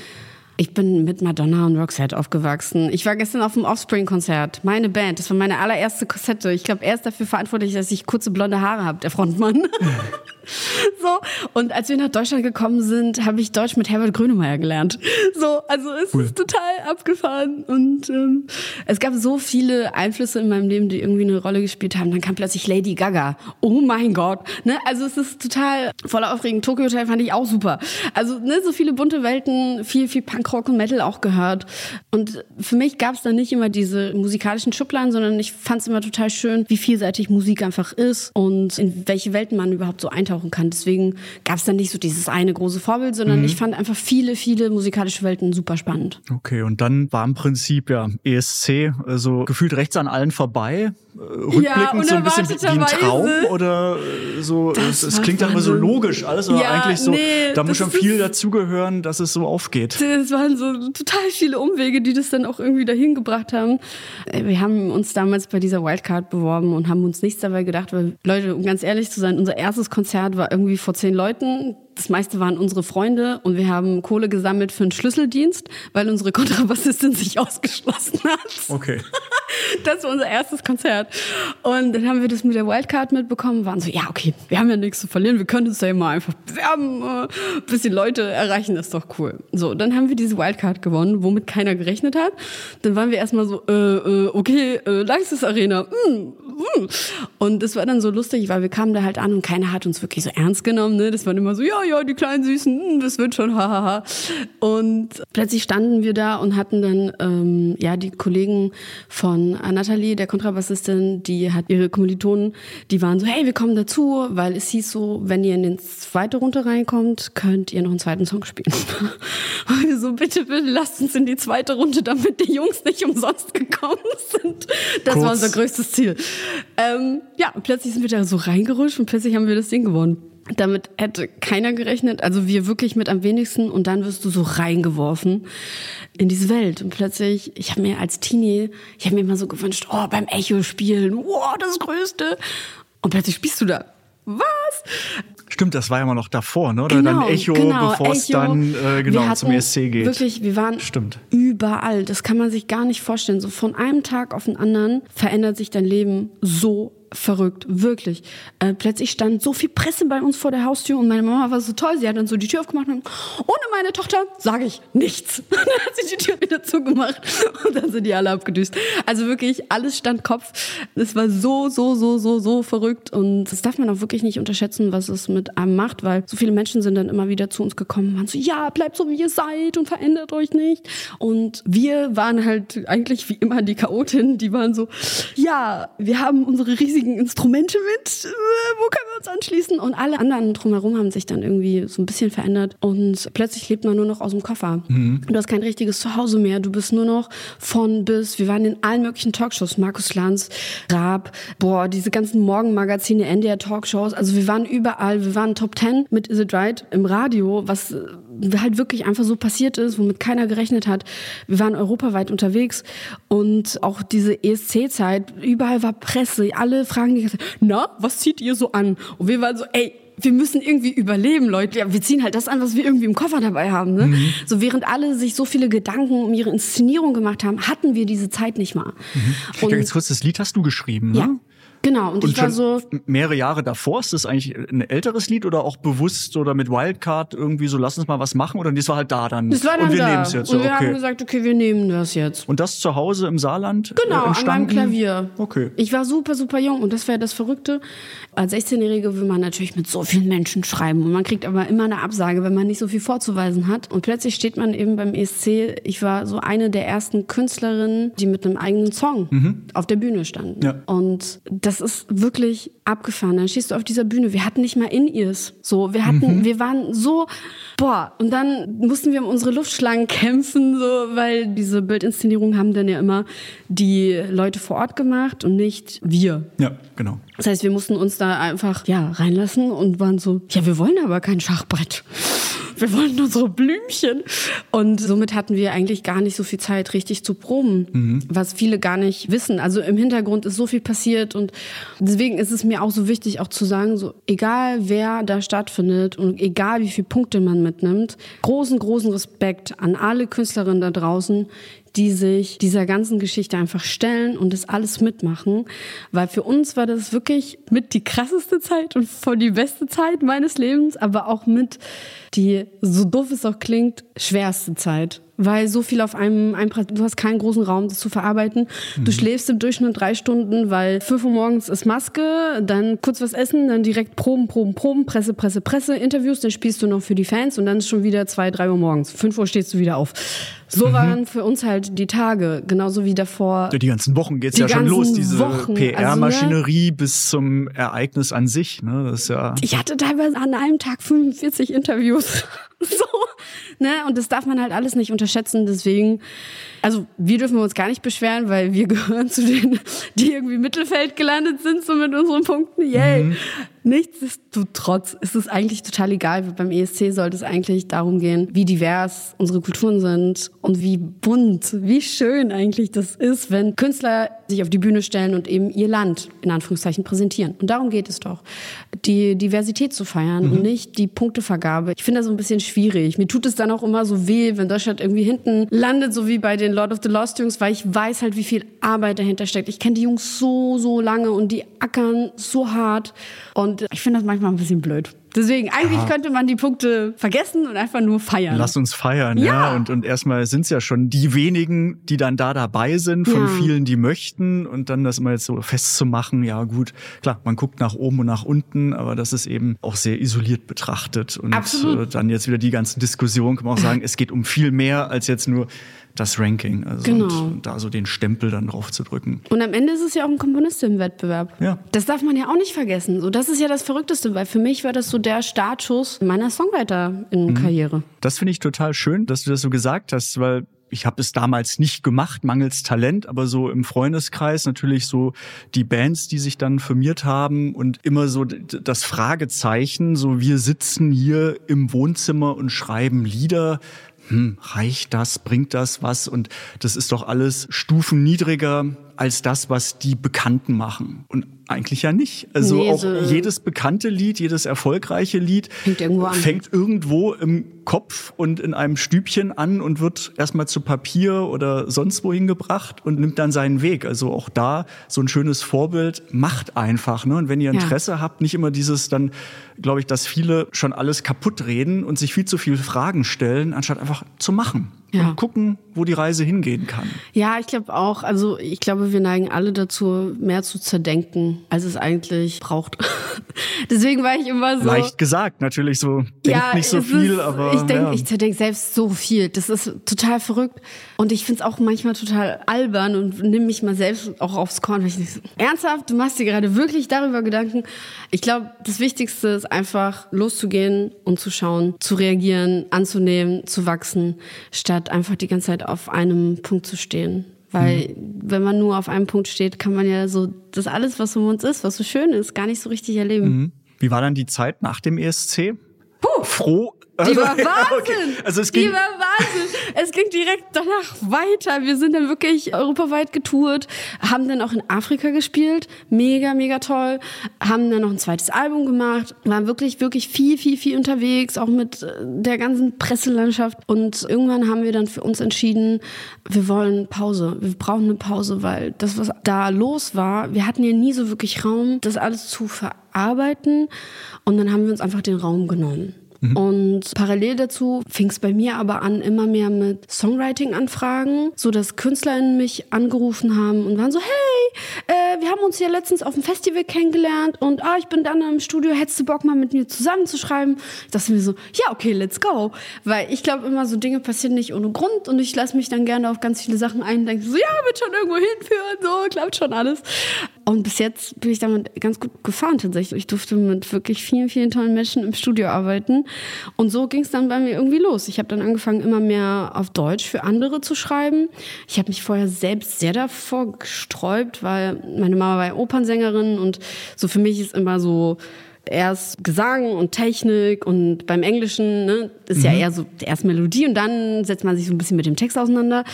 ich bin mit Madonna und Roxette aufgewachsen. Ich war gestern auf dem Offspring-Konzert. Meine Band. Das war meine allererste Kassette. Ich glaube, er ist dafür verantwortlich, dass ich kurze blonde Haare habe, der Frontmann. so. Und als wir nach Deutschland gekommen sind, habe ich Deutsch mit Herbert Grönemeyer gelernt. So, also es Cool. ist total abgefahren. Und ähm, es gab so viele Einflüsse in meinem Leben, die irgendwie eine Rolle gespielt haben. Dann kam plötzlich Lady Gaga. Oh mein Gott. Ne? Also es ist total voller Aufregung. Tokyo Hotel fand ich auch super. Also ne, so viele bunte Welten, viel, viel Punkrock und Metal auch gehört. Und für mich gab es dann nicht immer diese musikalischen Schubladen, sondern ich fand es immer total schön, wie vielseitig Musik einfach ist und in welche Welten man überhaupt so eintauchen kann. Deswegen gab es dann nicht so dieses eine große Vorbild, sondern ich fand einfach viele, viele musikalische Welten super spannend. Okay, und dann war im Prinzip ja ESC, also gefühlt rechts an allen vorbei. Äh, Rückblickend so ein bisschen wie ein Traum oder äh, so. Das Es, es klingt ja immer so logisch alles, aber Ja, eigentlich so, nee, da muss schon viel dazugehören, dass es so aufgeht. Es waren so total viele Umwege, die das dann auch irgendwie dahin gebracht haben. Äh, Wir haben uns damals bei dieser Wildcard beworben und haben uns nichts dabei gedacht, weil Leute, um ganz ehrlich zu sein, unser erstes Konzert war irgendwie vor zehn Leuten. Das meiste waren unsere Freunde und wir haben Kohle gesammelt für einen Schlüsseldienst, weil unsere Kontrabassistin sich ausgeschlossen hat. Okay. Das war unser erstes Konzert. Und dann haben wir das mit der Wildcard mitbekommen, waren so, ja, okay, wir haben ja nichts zu verlieren, wir können uns ja mal einfach bewerben, äh, bis die Leute erreichen, das ist doch cool. So, dann haben wir diese Wildcard gewonnen, womit keiner gerechnet hat. Dann waren wir erstmal so, äh, äh, okay, äh, Langsys Arena, mm, mm. Und das war dann so lustig, weil wir kamen da halt an und keiner hat uns wirklich so ernst genommen. Ne? Das waren immer so, ja, ja, die kleinen Süßen, mm, das wird schon, hahaha. Und plötzlich standen wir da und hatten dann, ähm, ja, die Kollegen von Nathalie, der Kontrabassistin, die hat ihre Kommilitonen, die waren so, hey, wir kommen dazu, weil es hieß so, wenn ihr in die zweite Runde reinkommt, könnt ihr noch einen zweiten Song spielen. Und wir so, bitte, bitte, lasst uns in die zweite Runde, damit die Jungs nicht umsonst gekommen sind. Das Kurz. war unser größtes Ziel. Ähm, ja, plötzlich sind wir da so reingerutscht und plötzlich haben wir das Ding gewonnen. Damit hätte keiner gerechnet, also wir wirklich mit am wenigsten und dann wirst du so reingeworfen in diese Welt und plötzlich, ich habe mir als Teenie, ich habe mir immer so gewünscht, oh, beim Echo spielen, wow, das Größte und plötzlich spielst du da. Was? Stimmt, das war ja mal noch davor, ne? Oder dann Echo, genau, bevor es dann äh, genau zum ESC geht. Wirklich, wir waren Stimmt. überall. Das kann man sich gar nicht vorstellen. So von einem Tag auf den anderen verändert sich dein Leben so verrückt, wirklich. Äh, plötzlich stand so viel Presse bei uns vor der Haustür und meine Mama war so toll. Sie hat dann so die Tür aufgemacht und ohne meine Tochter sage ich nichts. Und dann hat sie die Tür wieder zugemacht und dann sind die alle abgedüst. Also wirklich, alles stand Kopf. Es war so, so, so, so, so verrückt und das darf man auch wirklich nicht unterschätzen, was es mit einem macht, weil so viele Menschen sind dann immer wieder zu uns gekommen und waren so, ja, bleibt so wie ihr seid und verändert euch nicht. Und wir waren halt eigentlich wie immer die Chaotin, die waren so, ja, wir haben unsere riesigen Instrumente mit, äh, wo können wir uns anschließen? Und alle anderen drumherum haben sich dann irgendwie so ein bisschen verändert und plötzlich lebt man nur noch aus dem Koffer. Du hast kein richtiges Zuhause mehr, du bist nur noch von bis, wir waren in allen möglichen Talkshows, Markus Lanz, Raab, boah, diese ganzen Morgenmagazine, NDR Talkshows, also wir waren überall, wir waren Top 10 mit Is It Right im Radio, was äh, halt wirklich einfach so passiert ist, womit keiner gerechnet hat. Wir waren europaweit unterwegs und auch diese ESC-Zeit, überall war Presse, alle fragen die ganze Zeit, na, was zieht ihr so an? Und wir waren so, ey, wir müssen irgendwie überleben, Leute. Ja, wir ziehen halt das an, was wir irgendwie im Koffer dabei haben. Ne? Mhm. So während alle sich so viele Gedanken um ihre Inszenierung gemacht haben, hatten wir diese Zeit nicht mal. Und Ganz kurz, das Lied hast du geschrieben, ne? ja, genau. Und, Und ich war so, mehrere Jahre davor, ist das eigentlich ein älteres Lied oder auch bewusst oder mit Wildcard irgendwie so, lass uns mal was machen oder das war halt da dann? das war dann Und wir da. nehmen es jetzt, und wir okay. haben gesagt, okay, wir nehmen das jetzt. Und das zu Hause im Saarland Genau, äh, an meinem entstanden? Klavier. Okay. Ich war super, super jung und das wäre das Verrückte. Als 16-Jährige will man natürlich mit so vielen Menschen schreiben und man kriegt aber immer eine Absage, wenn man nicht so viel vorzuweisen hat. Und plötzlich steht man eben beim ESC. Ich war so eine der ersten Künstlerinnen, die mit einem eigenen Song auf der Bühne standen. Mhm. Ja. Und das ist wirklich abgefahren. Dann stehst du auf dieser Bühne. Wir hatten nicht mal In-Ears. So, wir hatten, wir waren so, boah. Und dann mussten wir um unsere Luftschlangen kämpfen, so, weil diese Bildinszenierungen haben dann ja immer die Leute vor Ort gemacht und nicht wir. Ja, genau. Das heißt, wir mussten uns da einfach ja reinlassen und waren so, ja, wir wollen aber kein Schachbrett. Wir wollen unsere Blümchen. Und somit hatten wir eigentlich gar nicht so viel Zeit, richtig zu proben, was viele gar nicht wissen. Also im Hintergrund ist so viel passiert und deswegen ist es mir auch so wichtig, auch zu sagen, so egal wer da stattfindet und egal wie viele Punkte man mitnimmt, großen, großen Respekt an alle Künstlerinnen da draußen, die sich dieser ganzen Geschichte einfach stellen und das alles mitmachen. Weil für uns war das wirklich mit die krasseste Zeit und voll die beste Zeit meines Lebens, aber auch mit die, so doof es auch klingt, schwerste Zeit. Weil so viel auf einem einprasselt. Du hast keinen großen Raum, das zu verarbeiten. Du schläfst im Durchschnitt drei Stunden, weil 5 Uhr morgens ist Maske, dann kurz was essen, dann direkt Proben, Proben, Proben, Presse, Presse, Presse, Interviews, dann spielst du noch für die Fans und dann ist schon wieder zwei, drei Uhr morgens. 5 Uhr stehst du wieder auf. So waren für uns halt die Tage, genauso wie davor. Die ganzen Wochen geht's ja schon los, diese PR-Maschinerie bis zum Ereignis an sich. Ne? Das ist ja. Ich hatte teilweise an einem Tag 45 Interviews. so, ne? Und das darf man halt alles nicht unterschätzen. Deswegen, also wir dürfen uns gar nicht beschweren, weil wir gehören zu denen, die irgendwie Mittelfeld gelandet sind, so mit unseren Punkten. Yay. Nichtsdestotrotz ist es eigentlich total egal. Beim ESC sollte es eigentlich darum gehen, wie divers unsere Kulturen sind und wie bunt, wie schön eigentlich das ist, wenn Künstler sich auf die Bühne stellen und eben ihr Land in Anführungszeichen präsentieren. Und darum geht es doch, die Diversität zu feiern und nicht die Punktevergabe. Ich finde das so ein bisschen schwierig. Mir tut es dann auch immer so weh, wenn Deutschland irgendwie hinten landet, so wie bei den Lord of the Lost Jungs, weil ich weiß halt, wie viel Arbeit dahinter steckt. Ich kenne die Jungs so, so lange und die ackern so hart. Und ich finde das manchmal ein bisschen blöd. Deswegen, eigentlich Ja. könnte man die Punkte vergessen und einfach nur feiern. Lass uns feiern, ja. Ja. Und, und erstmal sind es ja schon die wenigen, die dann da dabei sind, von Ja. vielen, die möchten. Und dann das immer jetzt so festzumachen, ja gut, klar, man guckt nach oben und nach unten, aber das ist eben auch sehr isoliert betrachtet. Und Absolut. äh, dann jetzt wieder die ganzen Diskussionen, kann man auch sagen, es geht um viel mehr als jetzt nur das Ranking. Also Genau. und, da so den Stempel dann drauf zu drücken. Und am Ende ist es ja auch ein Komponistenwettbewerb. Ja. Das darf man ja auch nicht vergessen. So, das ist ja das Verrückteste, weil für mich war das so der Startschuss meiner Songwriter-Karriere. Das finde ich total schön, dass du das so gesagt hast, weil ich habe es damals nicht gemacht, mangels Talent, aber so im Freundeskreis natürlich so die Bands, die sich dann firmiert haben und immer so das Fragezeichen, so wir sitzen hier im Wohnzimmer und schreiben Lieder. Hm, reicht das? Bringt das was? Und das ist doch alles Stufen niedriger als das, was die Bekannten machen. Und eigentlich ja nicht. Also Nee, auch so- jedes bekannte Lied, jedes erfolgreiche Lied Fängt irgendwo fängt irgendwo im Kopf und in einem Stübchen an und wird erstmal zu Papier oder sonst wohin gebracht und nimmt dann seinen Weg. Also auch da so ein schönes Vorbild macht einfach. Ne? Und wenn ihr Ja. Interesse habt, nicht immer dieses dann, glaube ich, dass viele schon alles kaputt reden und sich viel zu viele Fragen stellen, anstatt einfach zu machen. Ja. Und gucken, wo die Reise hingehen kann. Ja, ich glaube auch. Also ich glaube, wir neigen alle dazu, mehr zu zerdenken, als es eigentlich braucht. Deswegen war ich immer so. Leicht gesagt, natürlich so, denkt nicht so viel, ist, aber. ich denke, ja. ich zerdenke selbst so viel. Das ist total verrückt. Und ich finde es auch manchmal total albern und nehme mich mal selbst auch aufs Korn. Weil ich nicht so, ernsthaft, du machst dir gerade wirklich darüber Gedanken. Ich glaube, das Wichtigste ist einfach loszugehen und zu schauen, zu reagieren, anzunehmen, zu wachsen, statt einfach die ganze Zeit auf einem Punkt zu stehen. Weil wenn man nur auf einem Punkt steht, kann man ja so das alles, was um uns ist, was so schön ist, gar nicht so richtig erleben. Mhm. Wie war dann die Zeit nach dem ESC? Froh. Die war Wahnsinn. Okay. Also es die ging, war Wahnsinn. Es ging direkt danach weiter. Wir sind dann wirklich europaweit getourt, haben dann auch in Afrika gespielt. Mega, mega toll. Haben dann noch ein zweites Album gemacht. Waren wirklich, wirklich viel, viel, viel unterwegs, auch mit äh, der ganzen Presselandschaft. Und irgendwann haben wir dann für uns entschieden, wir wollen Pause. Wir brauchen eine Pause, weil das, was da los war, wir hatten ja nie so wirklich Raum, das alles zu verarbeiten. Und dann haben wir uns einfach den Raum genommen. Und parallel dazu fing es bei mir aber an, immer mehr mit Songwriting-Anfragen, so dass KünstlerInnen mich angerufen haben und waren so, hey, äh, wir haben uns ja letztens auf dem Festival kennengelernt und ah, ich bin dann im Studio, hättest du Bock mal mit mir zusammenzuschreiben? Ich dachte mir so, ja, okay, let's go. Weil ich glaube immer, so Dinge passieren nicht ohne Grund und ich lasse mich dann gerne auf ganz viele Sachen ein, denke so, ja, wird schon irgendwo hinführen, so, klappt schon alles. Und bis jetzt bin ich damit ganz gut gefahren tatsächlich. Ich durfte mit wirklich vielen, vielen tollen Menschen im Studio arbeiten. Und so ging es dann bei mir irgendwie los. Ich habe dann angefangen, immer mehr auf Deutsch für andere zu schreiben. Ich habe mich vorher selbst sehr davor gesträubt, weil meine Mama war ja Opernsängerin und so für mich ist immer so erst Gesang und Technik und beim Englischen ne, ist ja eher so erst Melodie und dann setzt man sich so ein bisschen mit dem Text auseinander.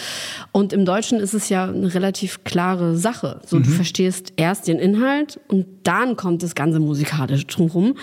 Und im Deutschen ist es ja eine relativ klare Sache. So, du verstehst erst den Inhalt und dann kommt das ganze musikalische drumherum.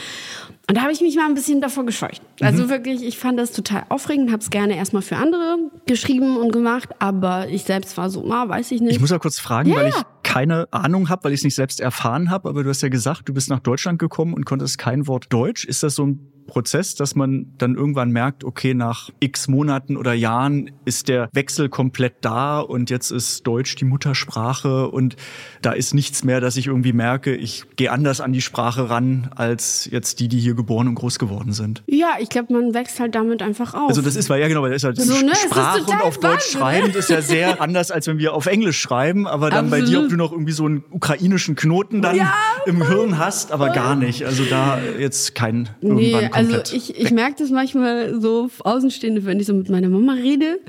Und da habe ich mich mal ein bisschen davor gescheucht. Also wirklich, ich fand das total aufregend, habe es gerne erstmal für andere geschrieben und gemacht, aber ich selbst war so, ah, weiß ich nicht. ich muss ja kurz fragen, Ja, weil ich. Keine Ahnung habe, weil ich es nicht selbst erfahren habe, aber du hast ja gesagt, du bist nach Deutschland gekommen und konntest kein Wort Deutsch. Ist das so ein Prozess, dass man dann irgendwann merkt, okay, nach x Monaten oder Jahren ist der Wechsel komplett da und jetzt ist Deutsch die Muttersprache und da ist nichts mehr, dass ich irgendwie merke, ich gehe anders an die Sprache ran als jetzt die, die hier geboren und groß geworden sind. ja, ich glaube, man wächst halt damit einfach auf. Also das ist, weil ja genau, weil das ist halt So, ne? Sprache und auf Deutsch schreiben ist ja sehr anders, als wenn wir auf Englisch schreiben. Aber dann bei dir, Absolut. ob du noch irgendwie so einen ukrainischen Knoten dann Ja, im Hirn hast, aber gar nicht. Also da jetzt kein irgendwann Nee, also komplett. ich, ich merke das manchmal so Außenstehende, wenn ich so mit meiner Mama rede.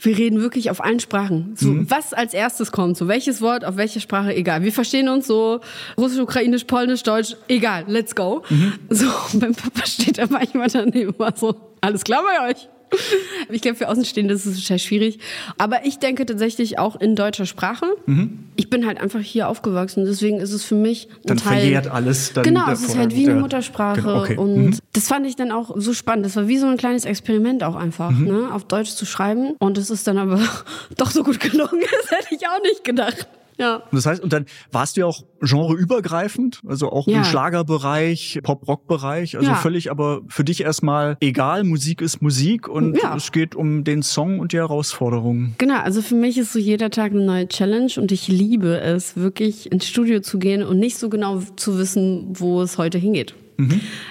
Wir reden wirklich auf allen Sprachen. So, Mhm. Was als erstes kommt, so welches Wort, auf welche Sprache, egal. Wir verstehen uns so Russisch, Ukrainisch, Polnisch, Deutsch, egal, let's go. Mhm. So, beim Papa steht er manchmal daneben war so, alles klar bei euch. Ich glaube, für Außenstehende ist es total schwierig. Aber ich denke tatsächlich auch in deutscher Sprache. Mhm. ich bin halt einfach hier aufgewachsen. Deswegen ist es für mich ein Dann Teil. verjährt alles dann Genau, es ist halt wie eine Muttersprache. Genau, okay. Und Mhm. das fand ich dann auch so spannend. Das war wie so ein kleines Experiment auch einfach, Mhm. ne? auf Deutsch zu schreiben. Und es ist dann aber doch so gut gelungen. Das hätte ich auch nicht gedacht. Ja. Und das heißt, und dann warst du ja auch genreübergreifend, also auch Ja. im Schlagerbereich, Pop-Rock-Bereich, also Ja. völlig aber für dich erstmal egal, Musik ist Musik und Ja. es geht um den Song und die Herausforderungen. Genau, also für mich ist so jeder Tag eine neue Challenge und ich liebe es, wirklich ins Studio zu gehen und nicht so genau zu wissen, wo es heute hingeht.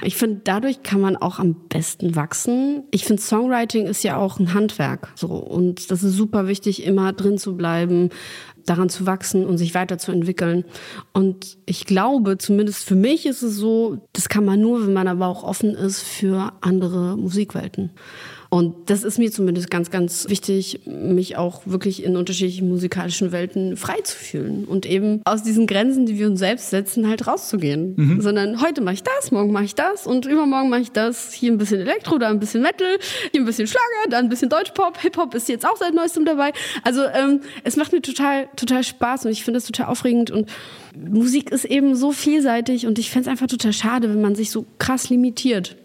Ich finde, dadurch kann man auch am besten wachsen. Ich finde, Songwriting ist ja auch ein Handwerk. So. Und das ist super wichtig, immer drin zu bleiben, daran zu wachsen und sich weiterzuentwickeln. Und ich glaube, zumindest für mich ist es so, das kann man nur, wenn man aber auch offen ist für andere Musikwelten. Und das ist mir zumindest ganz, ganz wichtig, mich auch wirklich in unterschiedlichen musikalischen Welten frei zu fühlen und eben aus diesen Grenzen, die wir uns selbst setzen, halt rauszugehen. Sondern heute mache ich das, morgen mache ich das und übermorgen mache ich das. Hier ein bisschen Elektro, da ein bisschen Metal, hier ein bisschen Schlager, da ein bisschen Deutschpop, Hip-Hop ist jetzt auch seit neuestem dabei. Also ähm, es macht mir total, total Spaß und ich finde das total aufregend und Musik ist eben so vielseitig und ich fände es einfach total schade, wenn man sich so krass limitiert.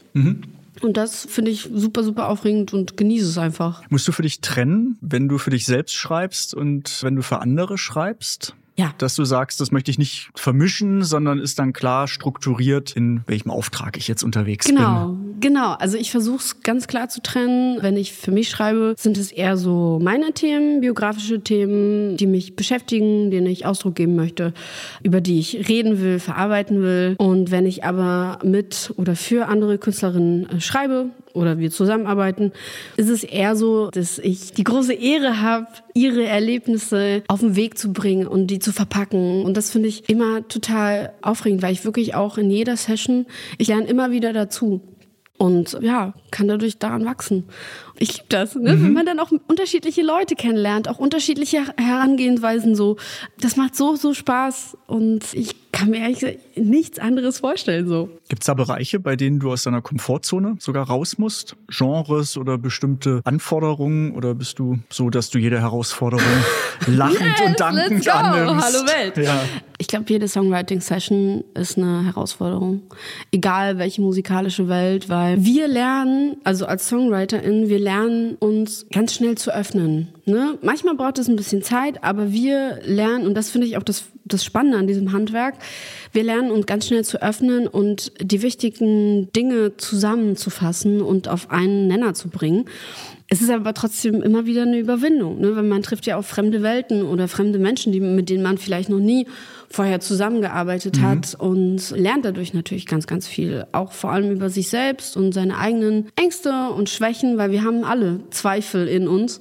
Und das finde ich super, super aufregend und genieße es einfach. Musst du für dich trennen, wenn du für dich selbst schreibst und wenn du für andere schreibst? Ja. Dass du sagst, das möchte ich nicht vermischen, sondern ist dann klar strukturiert, in welchem Auftrag ich jetzt unterwegs Genau, bin. genau. Also ich versuche es ganz klar zu trennen. Wenn ich für mich schreibe, sind es eher so meine Themen, biografische Themen, die mich beschäftigen, denen ich Ausdruck geben möchte, über die ich reden will, verarbeiten will. Und wenn ich aber mit oder für andere Künstlerinnen äh, schreibe oder wir zusammenarbeiten, ist es eher so, dass ich die große Ehre habe, ihre Erlebnisse auf den Weg zu bringen und die zu verpacken. Und das finde ich immer total aufregend, weil ich wirklich auch in jeder Session, ich lerne immer wieder dazu. Und ja, kann dadurch daran wachsen. Ich liebe das, ne? wenn man dann auch unterschiedliche Leute kennenlernt, auch unterschiedliche Herangehensweisen so. Das macht so, so Spaß und ich kann mir ehrlich gesagt nichts anderes vorstellen so. Gibt es da Bereiche, bei denen du aus deiner Komfortzone sogar raus musst? Genres oder bestimmte Anforderungen? Oder bist du so, dass du jede Herausforderung lachend Yes, und dankend annimmst? Hallo Welt. Ja. Ich glaube, jede Songwriting-Session ist eine Herausforderung. Egal welche musikalische Welt, weil wir lernen, also als SongwriterInnen, wir lernen uns ganz schnell zu öffnen. Ne? Manchmal braucht es ein bisschen Zeit, aber wir lernen, und das finde ich auch das, das Spannende an diesem Handwerk, wir lernen uns ganz schnell zu öffnen und die wichtigen Dinge zusammenzufassen und auf einen Nenner zu bringen. Es ist aber trotzdem immer wieder eine Überwindung, ne? weil man trifft ja auf fremde Welten oder fremde Menschen, die, mit denen man vielleicht noch nie vorher zusammengearbeitet hat und lernt dadurch natürlich ganz, ganz viel. Auch vor allem über sich selbst und seine eigenen Ängste und Schwächen, weil wir haben alle Zweifel in uns.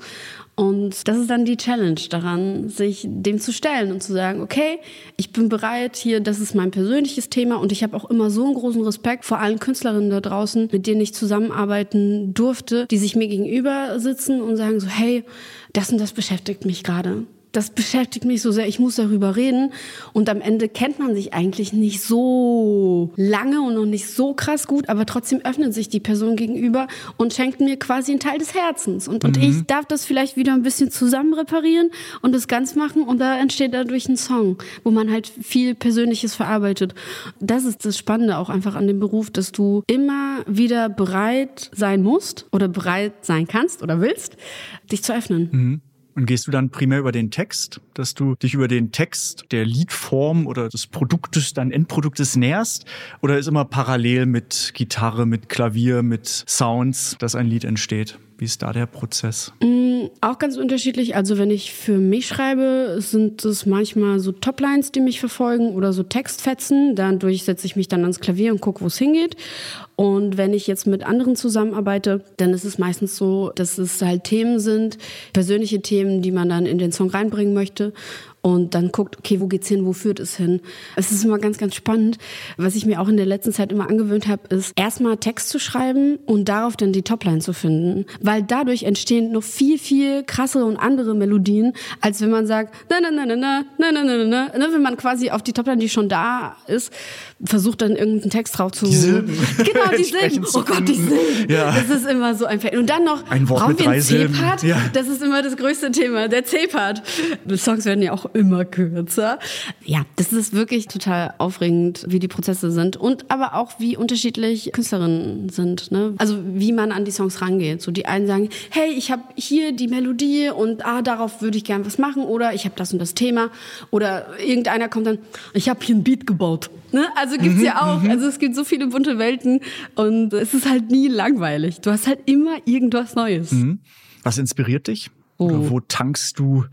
Und das ist dann die Challenge daran, sich dem zu stellen und zu sagen, okay, ich bin bereit hier, das ist mein persönliches Thema und ich habe auch immer so einen großen Respekt vor allen Künstlerinnen da draußen, mit denen ich zusammenarbeiten durfte, die sich mir gegenüber sitzen und sagen so, hey, das und das beschäftigt mich gerade. Das beschäftigt mich so sehr, ich muss darüber reden. Und am Ende kennt man sich eigentlich nicht so lange und noch nicht so krass gut, aber trotzdem öffnet sich die Person gegenüber und schenkt mir quasi einen Teil des Herzens. Und, und ich darf das vielleicht wieder ein bisschen zusammen reparieren und das ganz machen und da entsteht dadurch ein Song, wo man halt viel Persönliches verarbeitet. Das ist das Spannende auch einfach an dem Beruf, dass du immer wieder bereit sein musst oder bereit sein kannst oder willst, dich zu öffnen. Und gehst du dann primär über den Text, dass du dich über den Text der Liedform oder des Produktes, dann Endproduktes näherst? Oder ist immer parallel mit Gitarre, mit Klavier, mit Sounds, dass ein Lied entsteht? Wie ist da der Prozess? Auch ganz unterschiedlich. Also wenn ich für mich schreibe, sind es manchmal so Toplines, die mich verfolgen oder so Textfetzen. Dadurch setze ich mich dann ans Klavier und gucke, wo es hingeht. Und wenn ich jetzt mit anderen zusammenarbeite, dann ist es meistens so, dass es halt Themen sind, persönliche Themen, die man dann in den Song reinbringen möchte. Und dann guckt, okay, wo geht's hin, wo führt es hin? Es ist immer ganz, ganz spannend. Was ich mir auch in der letzten Zeit immer angewöhnt habe, ist erstmal Text zu schreiben und darauf dann die Topline zu finden. Weil dadurch entstehen noch viel, viel krassere und andere Melodien, als wenn man sagt, na, na, na, na, na, na, na, na, na, na, wenn man quasi auf die Topline, die schon da ist, versucht dann irgendeinen Text drauf zu... Die Silben. Genau, die Silben. Oh Gott, die. Silben. Ja. Das ist immer so ein Fan. Und dann noch, Ein Wort brauchen mit wir einen. C-Part? Ja. Das ist immer das größte Thema, der C-Part. Songs werden ja auch auch immer kürzer. Ja, das ist wirklich total aufregend, wie die Prozesse sind und aber auch wie unterschiedlich Künstlerinnen sind. Ne? Also wie man an die Songs rangeht. So die einen sagen, hey, ich habe hier die Melodie und ah, darauf würde ich gern was machen oder ich habe das und das Thema oder irgendeiner kommt dann, ich habe hier ein Beat gebaut. Ne? Also gibt's ja auch. Also es gibt so viele bunte Welten und es ist halt nie langweilig. Du hast halt immer irgendwas Neues. Was inspiriert dich? Oh. Oder wo tankst du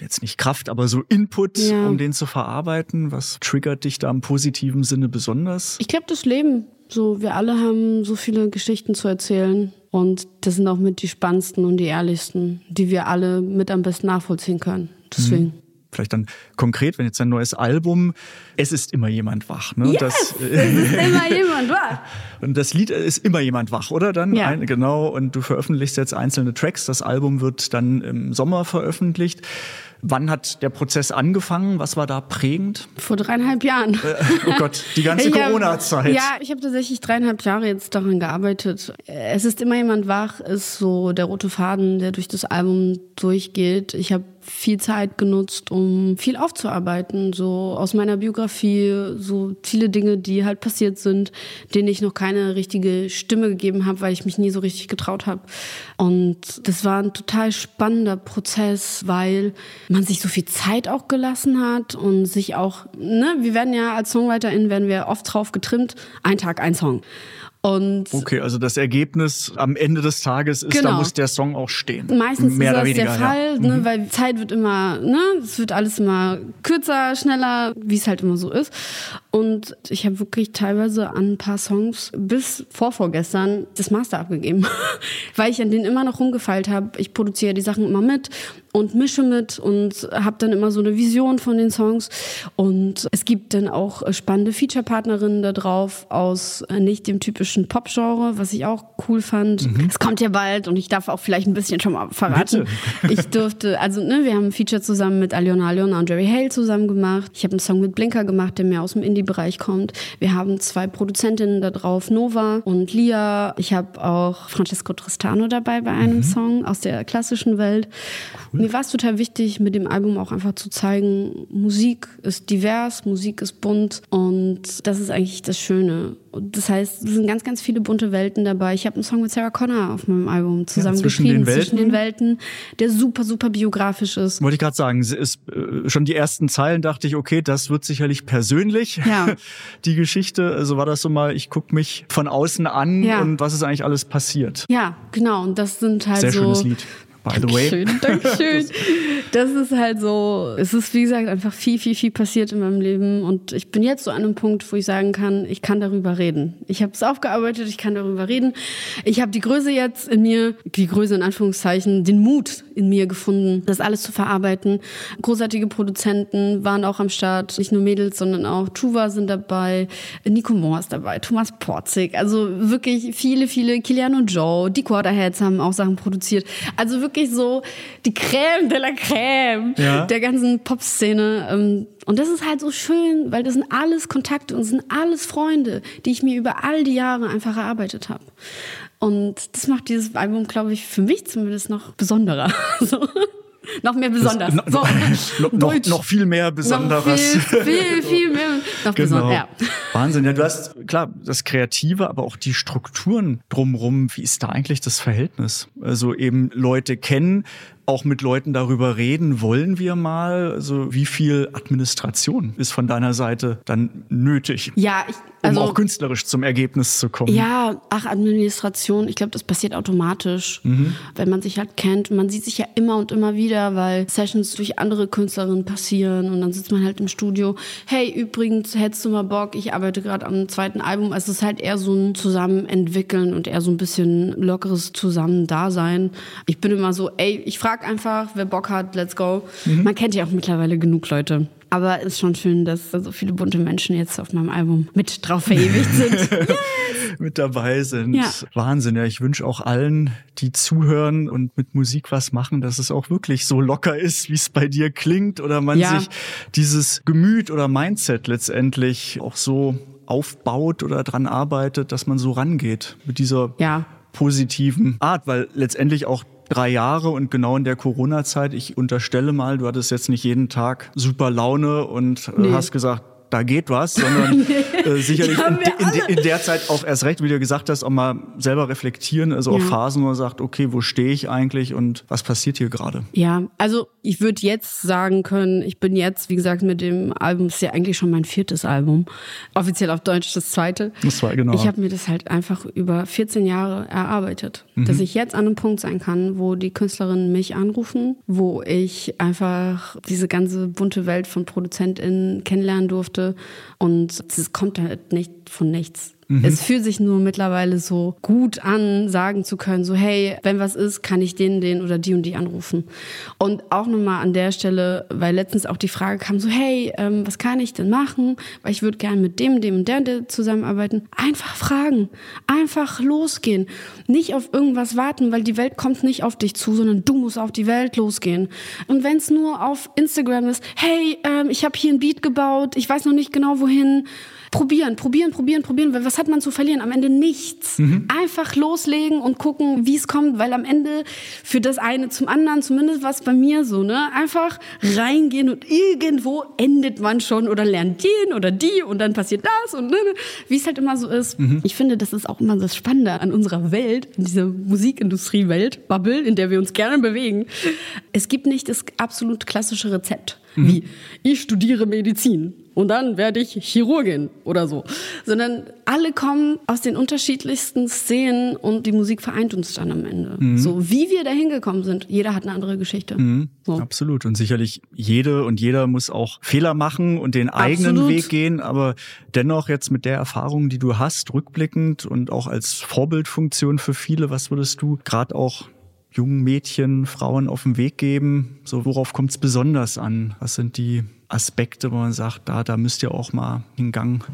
jetzt nicht Kraft, aber so Input, Ja. um den zu verarbeiten? Was triggert dich da im positiven Sinne besonders? Ich glaube, das Leben. So, wir alle haben so viele Geschichten zu erzählen. Und das sind auch mit die spannendsten und die ehrlichsten, die wir alle mit am besten nachvollziehen können. Deswegen. Vielleicht dann konkret, wenn jetzt ein neues Album, es ist immer jemand wach. Ne? Yes, das, es ist immer jemand wach. Und das Lied ist immer jemand wach, oder? Dann Ja. ein, genau. Und du veröffentlichst jetzt einzelne Tracks. Das Album wird dann im Sommer veröffentlicht. Wann hat der Prozess angefangen? Was war da prägend? Vor dreieinhalb Jahren. Oh Gott, die ganze Corona-Zeit. Ja, ich habe tatsächlich dreieinhalb Jahre jetzt daran gearbeitet. Es ist immer jemand wach, ist so der rote Faden, der durch das Album durchgeht. Ich habe viel Zeit genutzt, um viel aufzuarbeiten, so aus meiner Biografie, so viele Dinge, die halt passiert sind, denen ich noch keine richtige Stimme gegeben habe, weil ich mich nie so richtig getraut habe. Und das war ein total spannender Prozess, weil man sich so viel Zeit auch gelassen hat und sich auch, ne, wir werden ja als SongwriterInnen werden wir oft drauf getrimmt, ein Tag, ein Song. Und Okay, also das Ergebnis am Ende des Tages ist, da Genau. muss der Song auch stehen. Meistens Mehr ist das weniger, der ja. Fall, ne, weil Zeit wird immer, ne, es wird alles immer kürzer, schneller, wie es halt immer so ist. Und ich habe wirklich teilweise an ein paar Songs bis vorvorgestern das Master abgegeben, weil ich an denen immer noch rumgefeilt habe. Ich produziere die Sachen immer mit und mische mit und habe dann immer so eine Vision von den Songs. Und es gibt dann auch spannende Feature-Partnerinnen da drauf aus äh, nicht dem typischen Pop-Genre, was ich auch cool fand. Es kommt ja bald und ich darf auch vielleicht ein bisschen schon mal verraten. Ich durfte, also ne, wir haben ein Feature zusammen mit Aliona Aliona und Jerry Hale zusammen gemacht. Ich habe einen Song mit Blinker gemacht, der mehr aus dem Indie-Bereich kommt. Wir haben zwei Produzentinnen da drauf, Nova und Lia. Ich habe auch Francesco Tristano dabei bei einem Song aus der klassischen Welt. Mir war es total wichtig, mit dem Album auch einfach zu zeigen, Musik ist divers, Musik ist bunt und das ist eigentlich das Schöne. Das heißt, es sind ganz, ganz viele bunte Welten dabei. Ich habe einen Song mit Sarah Connor auf meinem Album zusammen zwischen geschrieben, den zwischen den Welten. Der super, super biografisch ist. Wollte ich gerade sagen, ist äh, schon die ersten Zeilen dachte ich, okay, das wird sicherlich persönlich. Ja. Die Geschichte, also war das so mal, ich gucke mich von außen an Ja. und was ist eigentlich alles passiert. Ja, genau. Und das sind halt Sehr so. By the way. Dankeschön, Dankeschön. Das ist halt so, es ist wie gesagt einfach viel, viel, viel passiert in meinem Leben und ich bin jetzt so an einem Punkt, wo ich sagen kann, ich kann darüber reden. Ich habe es aufgearbeitet, ich kann darüber reden. Ich habe die Größe jetzt in mir, die Größe in Anführungszeichen, den Mut in mir gefunden, das alles zu verarbeiten. Großartige Produzenten waren auch am Start, nicht nur Mädels, sondern auch Tuva sind dabei, Nico Moore ist dabei, Thomas Porzig, also wirklich viele, viele, Kilian und Joe, die Quarterheads haben auch Sachen produziert. Also wirklich so die Crème de la Crème Ja. der ganzen Pop-Szene. ähm, Und das ist halt so schön, weil das sind alles Kontakte und sind alles Freunde, die ich mir über all die Jahre einfach erarbeitet habe. Und das macht dieses Album, glaube ich, für mich zumindest noch besonderer. So. Noch mehr besonders. No- so. noch, noch, Deutsch. noch viel mehr Besonderes. Noch viel, viel, viel mehr. Noch Genau. besonders. Ja. Wahnsinn. Ja, du hast klar das Kreative, aber auch die Strukturen drumrum. Wie ist da eigentlich das Verhältnis? Also eben Leute kennen, auch mit Leuten darüber reden. Wollen wir mal? Also wie viel Administration ist von deiner Seite dann nötig? Ja, ich, um also. auch künstlerisch zum Ergebnis zu kommen. Ja, ach, Administration, ich glaube, das passiert automatisch, wenn man sich halt kennt. Man sieht sich ja immer und immer wieder, weil Sessions durch andere Künstlerinnen passieren und dann sitzt man halt im Studio. Hey, übrigens, hättest du mal Bock? Ich arbeite gerade am zweiten Album. Also es ist halt eher so ein Zusammenentwickeln und eher so ein bisschen lockeres Zusammen-Dasein. Ich bin immer so, ey, ich frag einfach, wer Bock hat, let's go. Man kennt ja auch mittlerweile genug Leute. Aber es ist schon schön, dass so viele bunte Menschen jetzt auf meinem Album mit drauf verewigt sind. mit dabei sind. Ja. Wahnsinn. Ja, ich wünsche auch allen, die zuhören und mit Musik was machen, dass es auch wirklich so locker ist, wie es bei dir klingt oder man Ja. sich dieses Gemüt oder Mindset letztendlich auch so aufbaut oder dran arbeitet, dass man so rangeht mit dieser Ja. positiven Art, weil letztendlich auch drei Jahre und genau in der Corona-Zeit, ich unterstelle mal, du hattest jetzt nicht jeden Tag super Laune und äh, Nee. hast gesagt, da geht was, sondern äh, sicherlich in, in, in der Zeit auch erst recht, wie du gesagt hast, auch mal selber reflektieren, also auch Ja. Phasen, wo man sagt, okay, wo stehe ich eigentlich und was passiert hier gerade? Ja, also ich würde jetzt sagen können, ich bin jetzt, wie gesagt, mit dem Album, ist ja eigentlich schon mein viertes Album, offiziell auf Deutsch das zweite. Das war genau. Ich habe mir das halt einfach über 14 Jahre erarbeitet, Mhm. dass ich jetzt an einem Punkt sein kann, wo die Künstlerinnen mich anrufen, wo ich einfach diese ganze bunte Welt von ProduzentInnen kennenlernen durfte und es kommt halt nicht von nichts. Mhm. Es fühlt sich nur mittlerweile so gut an, sagen zu können, so hey, wenn was ist, kann ich den, den oder die und die anrufen. Und auch nochmal an der Stelle, weil letztens auch die Frage kam, so hey, ähm, was kann ich denn machen? Weil ich würde gerne mit dem, dem und der, der zusammenarbeiten. Einfach fragen, einfach losgehen. Nicht auf irgendwas warten, weil die Welt kommt nicht auf dich zu, sondern du musst auf die Welt losgehen. Und wenn es nur auf Instagram ist, hey, ähm, ich habe hier ein Beat gebaut, ich weiß noch nicht genau wohin, probieren, probieren, probieren, probieren, weil was hat man zu verlieren? Am Ende nichts. Einfach loslegen und gucken, wie es kommt, weil am Ende für das eine zum anderen, zumindest was bei mir so, ne, einfach reingehen und irgendwo endet man schon oder lernt den oder die und dann passiert das und ne, ne, wie es halt immer so ist. Ich finde, das ist auch immer das Spannende an unserer Welt, in dieser Musikindustriewelt, Bubble, in der wir uns gerne bewegen. Es gibt nicht das absolut klassische Rezept, wie ich studiere Medizin und dann werde ich Chirurgin oder so, sondern alle kommen aus den unterschiedlichsten Szenen und die Musik vereint uns dann am Ende. So wie wir da hingekommen sind, jeder hat eine andere Geschichte. So. Absolut. Und sicherlich jede und jeder muss auch Fehler machen und den eigenen Absolut. Weg gehen. Aber dennoch jetzt mit der Erfahrung, die du hast, rückblickend und auch als Vorbildfunktion für viele, was würdest du gerade auch jungen Mädchen, Frauen auf den Weg geben? So, worauf kommt es besonders an? Was sind die Aspekte, wo man sagt, da, da müsst ihr auch mal den Gang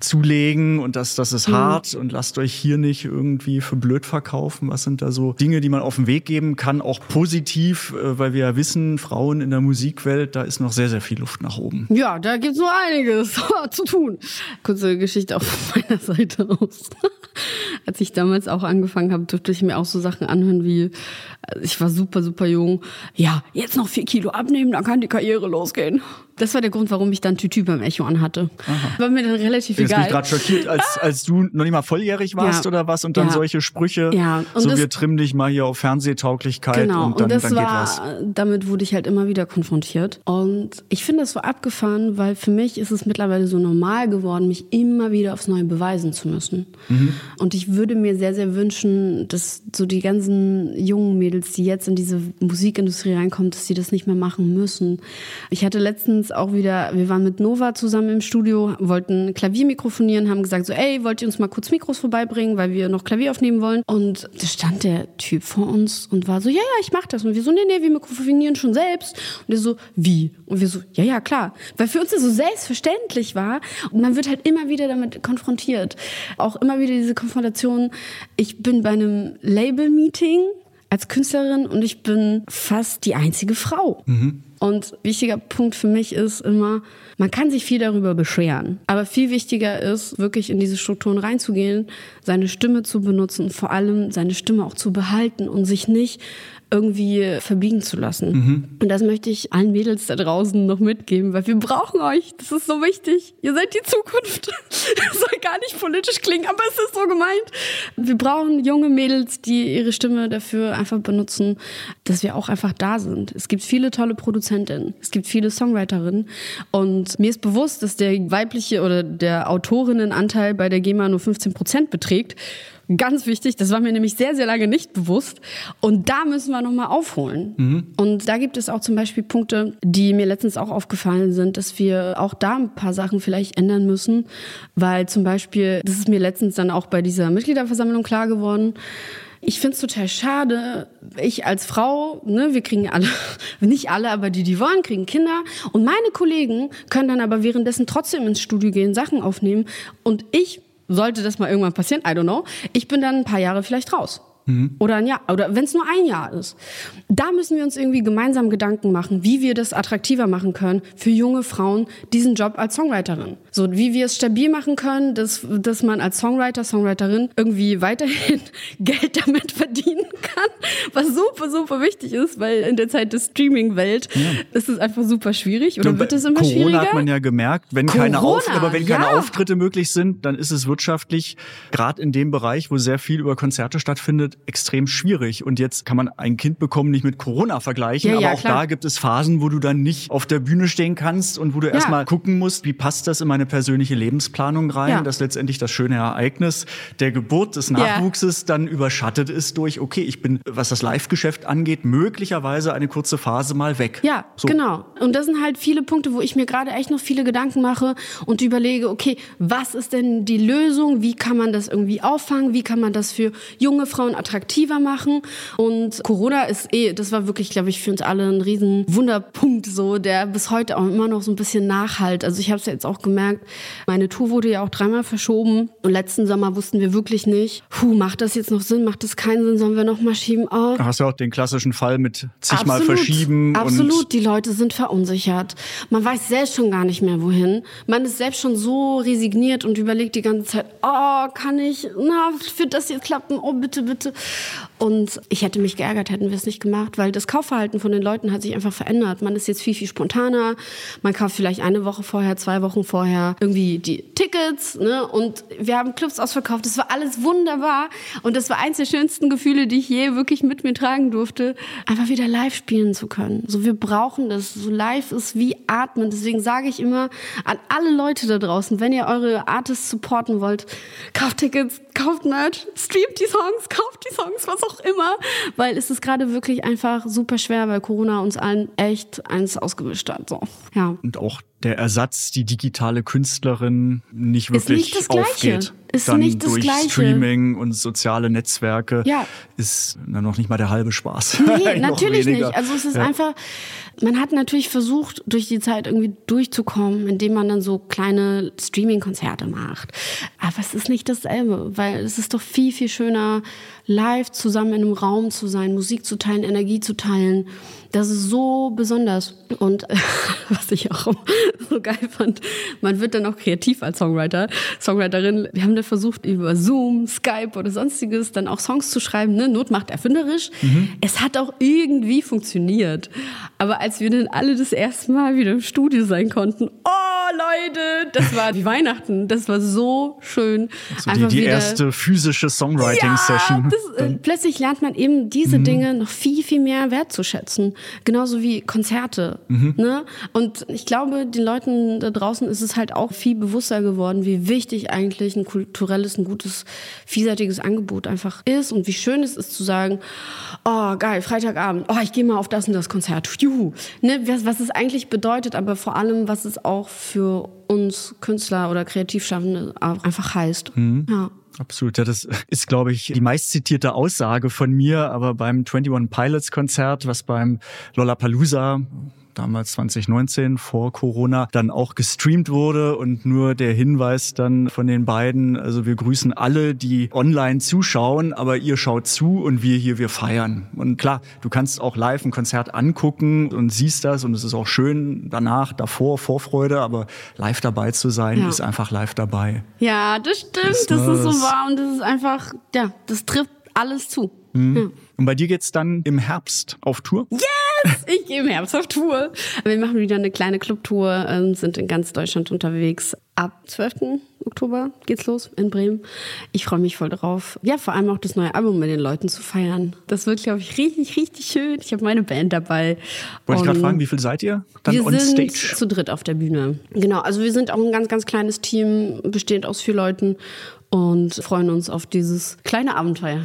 zulegen und das, das ist hart und lasst euch hier nicht irgendwie für blöd verkaufen. Was sind da so Dinge, die man auf den Weg geben kann, auch positiv, äh, weil wir ja wissen, Frauen in der Musikwelt, da ist noch sehr, sehr viel Luft nach oben. Ja, da gibt's nur einiges zu tun. Kurze Geschichte von meiner Seite aus. Als ich damals auch angefangen habe, durfte ich mir auch so Sachen anhören wie, ich war super, super jung. Ja, jetzt noch vier Kilo abnehmen, dann kann die Karriere losgehen. Das war der Grund, warum ich dann Tütü beim Echo anhatte. War mir dann relativ Jetzt bin ich egal. gerade schockiert, als, als du noch nicht mal volljährig warst Ja. oder was und dann Ja. solche Sprüche, Ja, und so das- wir trimmen dich mal hier auf Fernsehtauglichkeit Genau, und und, dann, das dann geht was. damit wurde ich halt immer wieder konfrontiert. Und ich finde das so abgefahren, weil für mich ist es mittlerweile so normal geworden, mich immer wieder aufs Neue beweisen zu müssen. Mhm. Und ich würde mir sehr, sehr wünschen, dass so die ganzen jungen Mädels, die jetzt in diese Musikindustrie reinkommen, dass sie das nicht mehr machen müssen. Ich hatte letztens auch wieder, wir waren mit Nova zusammen im Studio, wollten Klavier mikrofonieren, haben gesagt so, ey, wollt ihr uns mal kurz Mikros vorbeibringen, weil wir noch Klavier aufnehmen wollen? Und da stand der Typ vor uns und war so, ja, ja, ich mach das. Und wir so, nee, nee, wir mikrofonieren schon selbst. Und er so, wie? Und wir so, ja, ja, klar. Weil für uns das so selbstverständlich war. Und man wird halt immer wieder damit konfrontiert. Auch immer wieder diese Konfrontation. Ich bin bei einem Label-Meeting als Künstlerin und ich bin fast die einzige Frau. Und wichtiger Punkt für mich ist immer, man kann sich viel darüber beschweren. Aber viel wichtiger ist, wirklich in diese Strukturen reinzugehen, seine Stimme zu benutzen und vor allem seine Stimme auch zu behalten und sich nicht irgendwie verbiegen zu lassen. Und das möchte ich allen Mädels da draußen noch mitgeben, weil wir brauchen euch. Das ist so wichtig. Ihr seid die Zukunft. Das soll gar nicht politisch klingen, aber es ist so gemeint. Wir brauchen junge Mädels, die ihre Stimme dafür einfach benutzen, dass wir auch einfach da sind. Es gibt viele tolle Produzentinnen, es gibt viele Songwriterinnen und mir ist bewusst, dass der weibliche oder der Autorinnenanteil bei der GEMA nur 15 Prozent beträgt. Ganz wichtig, das war mir nämlich sehr, sehr lange nicht bewusst. Und da müssen wir nochmal aufholen. Und da gibt es auch zum Beispiel Punkte, die mir letztens auch aufgefallen sind, dass wir auch da ein paar Sachen vielleicht ändern müssen. Weil zum Beispiel, das ist mir letztens dann auch bei dieser Mitgliederversammlung klar geworden, ich finde es total schade. Ich als Frau, ne, wir kriegen alle, nicht alle, aber die, die wollen, kriegen Kinder. Und meine Kollegen können dann aber währenddessen trotzdem ins Studio gehen, Sachen aufnehmen. Und ich, sollte das mal irgendwann passieren, I don't know, ich bin dann ein paar Jahre vielleicht raus. Oder ein Jahr, oder wenn es nur ein Jahr ist. Da müssen wir uns irgendwie gemeinsam Gedanken machen, wie wir das attraktiver machen können für junge Frauen, diesen Job als Songwriterin. So, wie wir es stabil machen können, dass, dass man als Songwriter, Songwriterin irgendwie weiterhin Geld damit verdienen kann, was super, super wichtig ist, weil in der Zeit der Streaming-Welt ist es einfach super schwierig oder wird es immer Corona schwieriger? hat man ja gemerkt, wenn keine Corona, Auf aber wenn keine ja. Auftritte möglich sind, dann ist es wirtschaftlich gerade in dem Bereich, wo sehr viel über Konzerte stattfindet, extrem schwierig. Und jetzt kann man ein Kind bekommen nicht mit Corona vergleichen, Ja, aber ja, auch klar. da gibt es Phasen, wo du dann nicht auf der Bühne stehen kannst und wo du erstmal gucken musst, wie passt das in meine persönliche Lebensplanung rein, Ja. dass letztendlich das schöne Ereignis der Geburt des Nachwuchses dann überschattet ist durch, okay, ich bin, was das Live-Geschäft angeht, möglicherweise eine kurze Phase mal weg. Ja, So. genau. Und das sind halt viele Punkte, wo ich mir gerade echt noch viele Gedanken mache und überlege, okay, was ist denn die Lösung? Wie kann man das irgendwie auffangen? Wie kann man das für junge Frauen attraktiver machen? Und Corona ist eh, das war wirklich, glaube ich, für uns alle ein riesen Wunderpunkt so, der bis heute auch immer noch so ein bisschen nachhalt. Also ich habe es ja jetzt auch gemerkt, meine Tour wurde ja auch dreimal verschoben und letzten Sommer wussten wir wirklich nicht, puh, macht das jetzt noch Sinn? Macht das keinen Sinn? Sollen wir noch mal schieben? Oh, Da hast du auch den klassischen Fall mit zigmal verschieben. Absolut, die Leute sind verunsichert. Man weiß selbst schon gar nicht mehr, wohin. Man ist selbst schon so resigniert und überlegt die ganze Zeit, oh, kann ich, na, wird das jetzt klappen? Oh, bitte, bitte. Und ich hätte mich geärgert, hätten wir es nicht gemacht, weil das Kaufverhalten von den Leuten hat sich einfach verändert. Man ist jetzt viel, viel spontaner. Man kauft vielleicht eine Woche vorher, zwei Wochen vorher irgendwie die Tickets, ne? Und wir haben Clubs ausverkauft. Das war alles wunderbar. Und das war eins der schönsten Gefühle, die ich je wirklich mit mir tragen durfte, einfach wieder live spielen zu können. So, wir brauchen das. So live ist wie atmen. Deswegen sage ich immer an alle Leute da draußen, wenn ihr eure Artists supporten wollt, kauft Tickets, kauft Merch, streamt die Songs, kauft die Songs, was auch immer. Weil es ist gerade wirklich einfach super schwer, weil Corona uns allen echt eins ausgewischt hat. So, ja. und auch der Ersatz, die digitale Künstlerin nicht Ist wirklich nicht das Gleiche. aufgeht. Ist dann nicht das durch Gleiche. Streaming und soziale Netzwerke Ja. ist dann noch nicht mal der halbe Spaß. Nee, natürlich weniger. nicht. Also es ist Ja. einfach, man hat natürlich versucht, durch die Zeit irgendwie durchzukommen, indem man dann so kleine Streaming-Konzerte macht. Aber es ist nicht dasselbe, weil es ist doch viel, viel schöner, live zusammen in einem Raum zu sein, Musik zu teilen, Energie zu teilen. Das ist so besonders. Und was ich auch so geil fand, man wird dann auch kreativ als Songwriter, Songwriterin. Wir haben da versucht, über Zoom, Skype oder sonstiges dann auch Songs zu schreiben. Ne? Not macht erfinderisch. Es hat auch irgendwie funktioniert. Aber als wir dann alle das erste Mal wieder im Studio sein konnten, oh Leute, das war wie Weihnachten. Das war so schön. so die, die erste physische Songwriting-Session. Ja, äh, plötzlich lernt man eben diese Dinge noch viel, viel mehr wertzuschätzen. Genauso wie Konzerte. Ne? Und ich glaube, den Leuten da draußen ist es halt auch viel bewusster geworden, wie wichtig eigentlich ein kulturelles, ein gutes, vielseitiges Angebot einfach ist und wie schön es ist zu sagen, oh geil, Freitagabend, oh, ich gehe mal auf das und das Konzert. Juhu. Ne? Was, was es eigentlich bedeutet, aber vor allem, was es auch für uns Künstler oder Kreativschaffende auch einfach heißt. Ja. Absolut, ja, das ist, glaube ich, die meistzitierte Aussage von mir, aber beim 21 Pilots Konzert, was beim Lollapalooza damals 2019 vor Corona dann auch gestreamt wurde und nur der Hinweis dann von den beiden, also wir grüßen alle, die online zuschauen, aber ihr schaut zu und wir hier, wir feiern. Und klar, du kannst auch live ein Konzert angucken und siehst das und es ist auch schön danach, davor, Vorfreude, aber live dabei zu sein, Ja. ist einfach live dabei. Ja, das stimmt. Das Das, ist so und das ist einfach, ja, das trifft alles zu. Und bei dir geht's dann im Herbst auf Tour? Yes! Ich gehe im Herbst auf Tour. Wir machen wieder eine kleine Clubtour, ähm, sind in ganz Deutschland unterwegs. Ab 12. Oktober geht's los in Bremen. Ich freue mich voll drauf. Ja, vor allem auch das neue Album mit den Leuten zu feiern. Das wird, glaube ich, richtig, richtig schön. Ich habe meine Band dabei. Wollte ich gerade fragen, wie viel seid ihr dann wir on sind stage? zu dritt auf der Bühne. Genau, also wir sind auch ein ganz, ganz kleines Team, bestehend aus vier Leuten und freuen uns auf dieses kleine Abenteuer.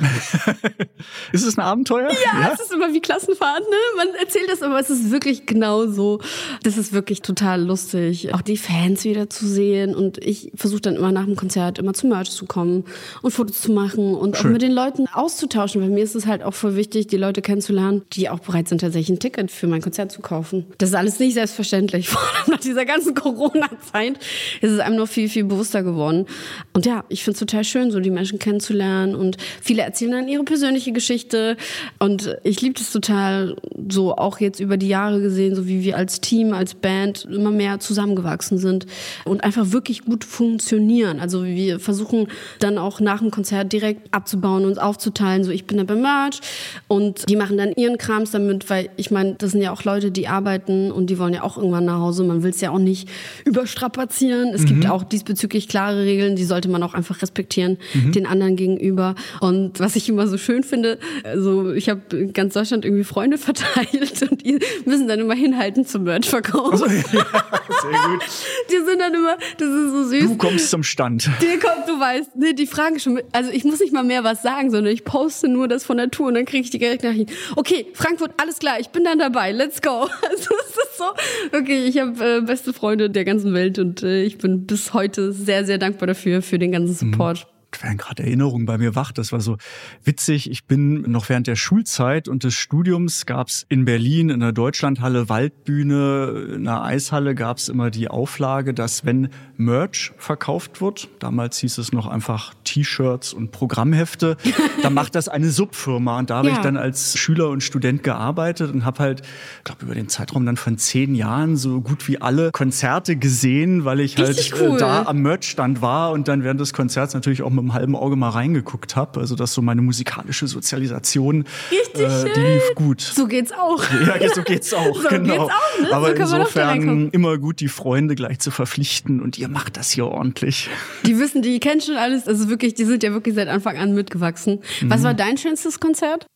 Ist es ein Abenteuer? Ja, es ist immer wie Klassenfahrt, ne? Man erzählt das, aber es ist wirklich genau so. Das ist wirklich total lustig, auch die Fans wieder zu sehen. Und ich versuche dann immer nach dem Konzert immer zum Merch zu kommen und Fotos zu machen und Schön. auch mit den Leuten auszutauschen. Weil mir ist es halt auch voll wichtig, die Leute kennenzulernen, die auch bereit sind, tatsächlich ein Ticket für mein Konzert zu kaufen. Das ist alles nicht selbstverständlich. Vor allem nach dieser ganzen Corona-Zeit ist es einem noch viel, viel bewusster geworden. Und ja, ich finde finde es total schön, so die Menschen kennenzulernen und viele erzählen dann ihre persönliche Geschichte und ich liebe das total, so auch jetzt über die Jahre gesehen, so wie wir als Team, als Band immer mehr zusammengewachsen sind und einfach wirklich gut funktionieren. Also wir versuchen dann auch nach dem Konzert direkt abzubauen und aufzuteilen, so ich bin da beim Merch und die machen dann ihren Krams damit, weil ich meine, das sind ja auch Leute, die arbeiten und die wollen ja auch irgendwann nach Hause. Man will es ja auch nicht überstrapazieren. Es gibt auch diesbezüglich klare Regeln, die sollte man auch einfach respektieren den anderen gegenüber. Und was ich immer so schön finde, also ich habe in ganz Deutschland irgendwie Freunde verteilt und die müssen dann immer hinhalten zum Merch-Verkauf. Sehr gut. Die sind dann immer, das ist so süß. Du kommst zum Stand. Die kommt, du weißt, nee, die fragen schon, mit- also ich muss nicht mal mehr was sagen, sondern ich poste nur das von der Tour und dann kriege ich die direkt Nachrichten. Okay, Frankfurt, alles klar, ich bin dann dabei, let's go. Also es ist so, okay, ich habe äh, beste Freunde der ganzen Welt und äh, ich bin bis heute sehr, sehr dankbar dafür, für den ganzen Support. Support werden gerade Erinnerungen bei mir wach. Das war so witzig. Ich bin noch während der Schulzeit und des Studiums gab's in Berlin in der Deutschlandhalle Waldbühne, in der Eishalle gab's immer die Auflage, dass wenn Merch verkauft wird, damals hieß es noch einfach T-Shirts und Programmhefte, dann macht das eine Subfirma. Und da habe Ja. ich dann als Schüler und Student gearbeitet und habe halt, ich glaube, über den Zeitraum dann von zehn Jahren so gut wie alle Konzerte gesehen, weil ich halt Richtig äh, cool. da am Merchstand war und dann während des Konzerts natürlich auch mit einem halben Auge mal reingeguckt habe. Also das ist so meine musikalische Sozialisation. Richtig äh, Die lief gut. So geht's auch. Ja, so geht's auch, So genau. geht's auch, ne? So Aber reinkommen. insofern immer gut, die Freunde gleich zu verpflichten und ihr macht das hier ordentlich. Die wissen, die kennen schon alles, also wirklich, die sind ja wirklich seit Anfang an mitgewachsen. Was war dein schönstes Konzert?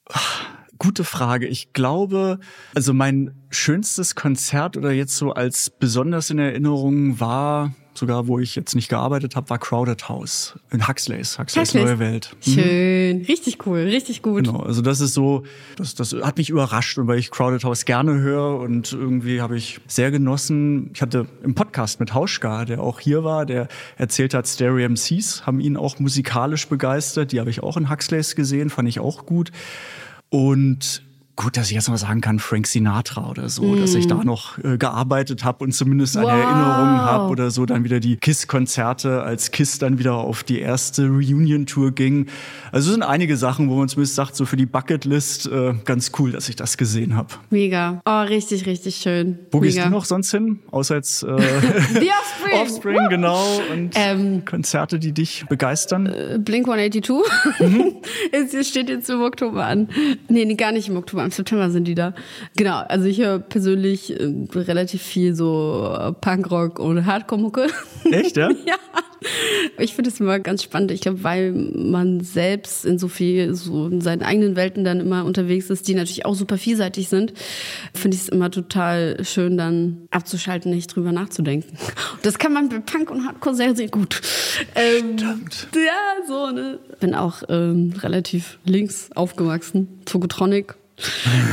Gute Frage. Ich glaube, also mein schönstes Konzert oder jetzt so als besonders in Erinnerung war, sogar wo ich jetzt nicht gearbeitet habe, war Crowded House in Huxleys, Huxleys Huxleys. Neue Welt. Schön, richtig cool, richtig gut. Genau, also das ist so, das, das hat mich überrascht und weil ich Crowded House gerne höre und irgendwie habe ich sehr genossen. Ich hatte im Podcast mit Hauschka, der auch hier war, der erzählt hat, Stereo MCs haben ihn auch musikalisch begeistert. Die habe ich auch in Huxleys gesehen, fand ich auch gut. Und gut, dass ich jetzt mal sagen kann, Frank Sinatra oder so, dass ich da noch äh, gearbeitet habe und zumindest eine Wow. Erinnerung habe oder so. Dann wieder die KISS-Konzerte, als KISS dann wieder auf die erste Reunion-Tour ging. Also es sind einige Sachen, wo man zumindest sagt, so für die Bucketlist äh, ganz cool, dass ich das gesehen habe. Mega. Oh, richtig, richtig schön. Wo Mega. gehst du noch sonst hin? Außer jetzt äh, The Offspring. Offspring, genau. Und Ähm, Konzerte, die dich begeistern. Blink 182. Mhm. es es steht jetzt im Oktober an. Nee, nee, gar nicht im Oktober. Im September sind die da. Genau, also ich höre persönlich äh, relativ viel so äh, Punkrock und Hardcore-Mucke. Echt, ja? ja. Ich finde es immer ganz spannend. Ich glaube, weil man selbst in so viel, so in seinen eigenen Welten dann immer unterwegs ist, die natürlich auch super vielseitig sind, finde ich es immer total schön, dann abzuschalten, nicht drüber nachzudenken. Das kann man bei Punk und Hardcore sehr, sehr gut. Ähm, Stimmt. ja, so, ne? Bin auch ähm, relativ links aufgewachsen. Togotronic.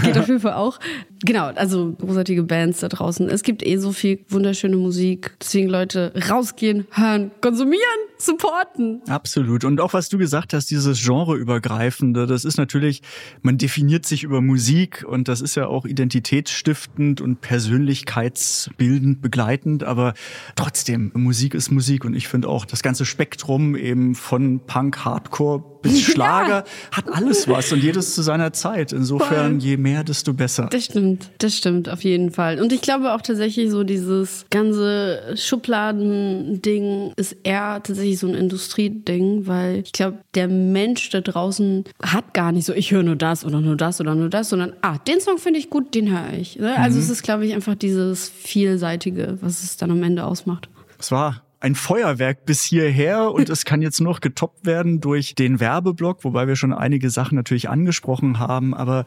Geht auf jeden Fall auch. Genau, also großartige Bands da draußen. Es gibt eh so viel wunderschöne Musik. Deswegen Leute, rausgehen, hören, konsumieren, supporten. Absolut. Und auch was du gesagt hast, dieses Genreübergreifende, das ist natürlich, man definiert sich über Musik und das ist ja auch identitätsstiftend und persönlichkeitsbildend begleitend, aber trotzdem, Musik ist Musik und ich finde auch das ganze Spektrum eben von Punk, Hardcore bis Schlager hat alles was und jedes zu seiner Zeit. Insofern, je mehr, desto besser. Das stimmt, das stimmt auf jeden Fall. Und ich glaube auch tatsächlich so dieses ganze Schubladen-Ding ist eher tatsächlich so ein Industrieding, weil ich glaube, der Mensch da draußen hat gar nicht so, ich höre nur das oder nur das oder nur das, sondern ah, den Song finde ich gut, den höre ich. Also es ist, glaube ich, einfach dieses vielseitige, was es dann am Ende ausmacht. Es war ein Feuerwerk bis hierher und es kann jetzt noch getoppt werden durch den Werbeblock, wobei wir schon einige Sachen natürlich angesprochen haben, aber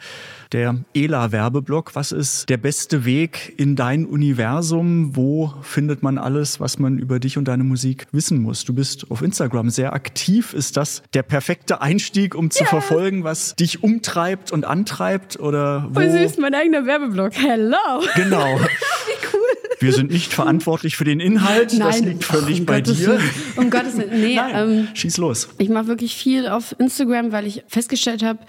der ELA-Werbeblock, was ist der beste Weg in dein Universum? Wo findet man alles, was man über dich und deine Musik wissen muss? Du bist auf Instagram sehr aktiv. Ist das der perfekte Einstieg, um zu verfolgen, was dich umtreibt und antreibt oder wo? Voll süß, mein eigener Werbeblock. Hello! Genau. Wir sind nicht verantwortlich für den Inhalt. das liegt völlig um bei Gottes dir. Um Gottes Willen. Nee, Nein, ähm, schieß los. ich mache wirklich viel auf Instagram, weil ich festgestellt habe,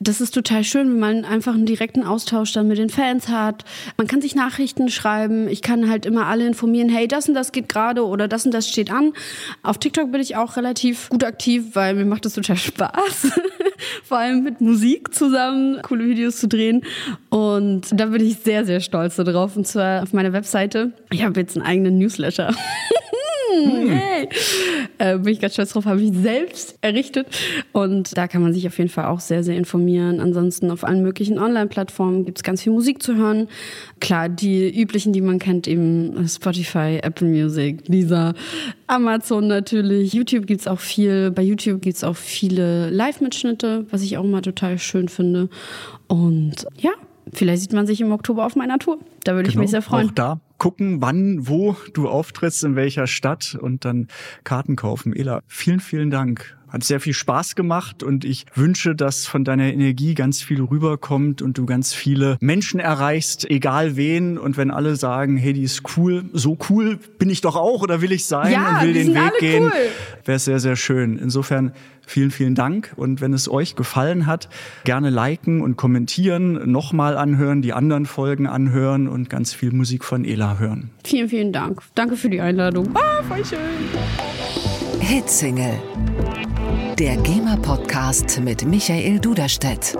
das ist total schön, wenn man einfach einen direkten Austausch dann mit den Fans hat. Man kann sich Nachrichten schreiben. Ich kann halt immer alle informieren, hey, das und das geht gerade oder das und das steht an. Auf TikTok bin ich auch relativ gut aktiv, weil mir macht es total Spaß. Vor allem mit Musik zusammen coole Videos zu drehen. Und da bin ich sehr, sehr stolz darauf. Und zwar auf meiner Webseite. Ich habe jetzt einen eigenen Newsletter. Hey. Äh, bin ich ganz stolz drauf, habe ich selbst errichtet. Und da kann man sich auf jeden Fall auch sehr, sehr informieren. Ansonsten auf allen möglichen Online-Plattformen gibt es ganz viel Musik zu hören. Klar, die üblichen, die man kennt, eben Spotify, Apple Music, Lisa, Amazon natürlich. YouTube gibt's auch viel. Bei YouTube gibt's auch viele Live-Mitschnitte, was ich auch mal total schön finde. Und ja, vielleicht sieht man sich im Oktober auf meiner Tour. Da würde ich mich sehr freuen. Genau, Auch da gucken, wann, wo du auftrittst, in welcher Stadt und dann Karten kaufen. Ela, vielen, vielen Dank. Hat sehr viel Spaß gemacht und ich wünsche, dass von deiner Energie ganz viel rüberkommt und du ganz viele Menschen erreichst, egal wen. Und wenn alle sagen, hey, die ist cool, so cool bin ich doch auch oder will ich sein Ja, und will den Weg gehen, cool. wäre es sehr, sehr schön. Insofern vielen, vielen Dank. Und wenn es euch gefallen hat, gerne liken und kommentieren, nochmal anhören, die anderen Folgen anhören und ganz viel Musik von Ela hören. Vielen, vielen Dank. Danke für die Einladung. Ah, voll schön. Hitsingle. Der GEMA-Podcast mit Michael Duderstedt.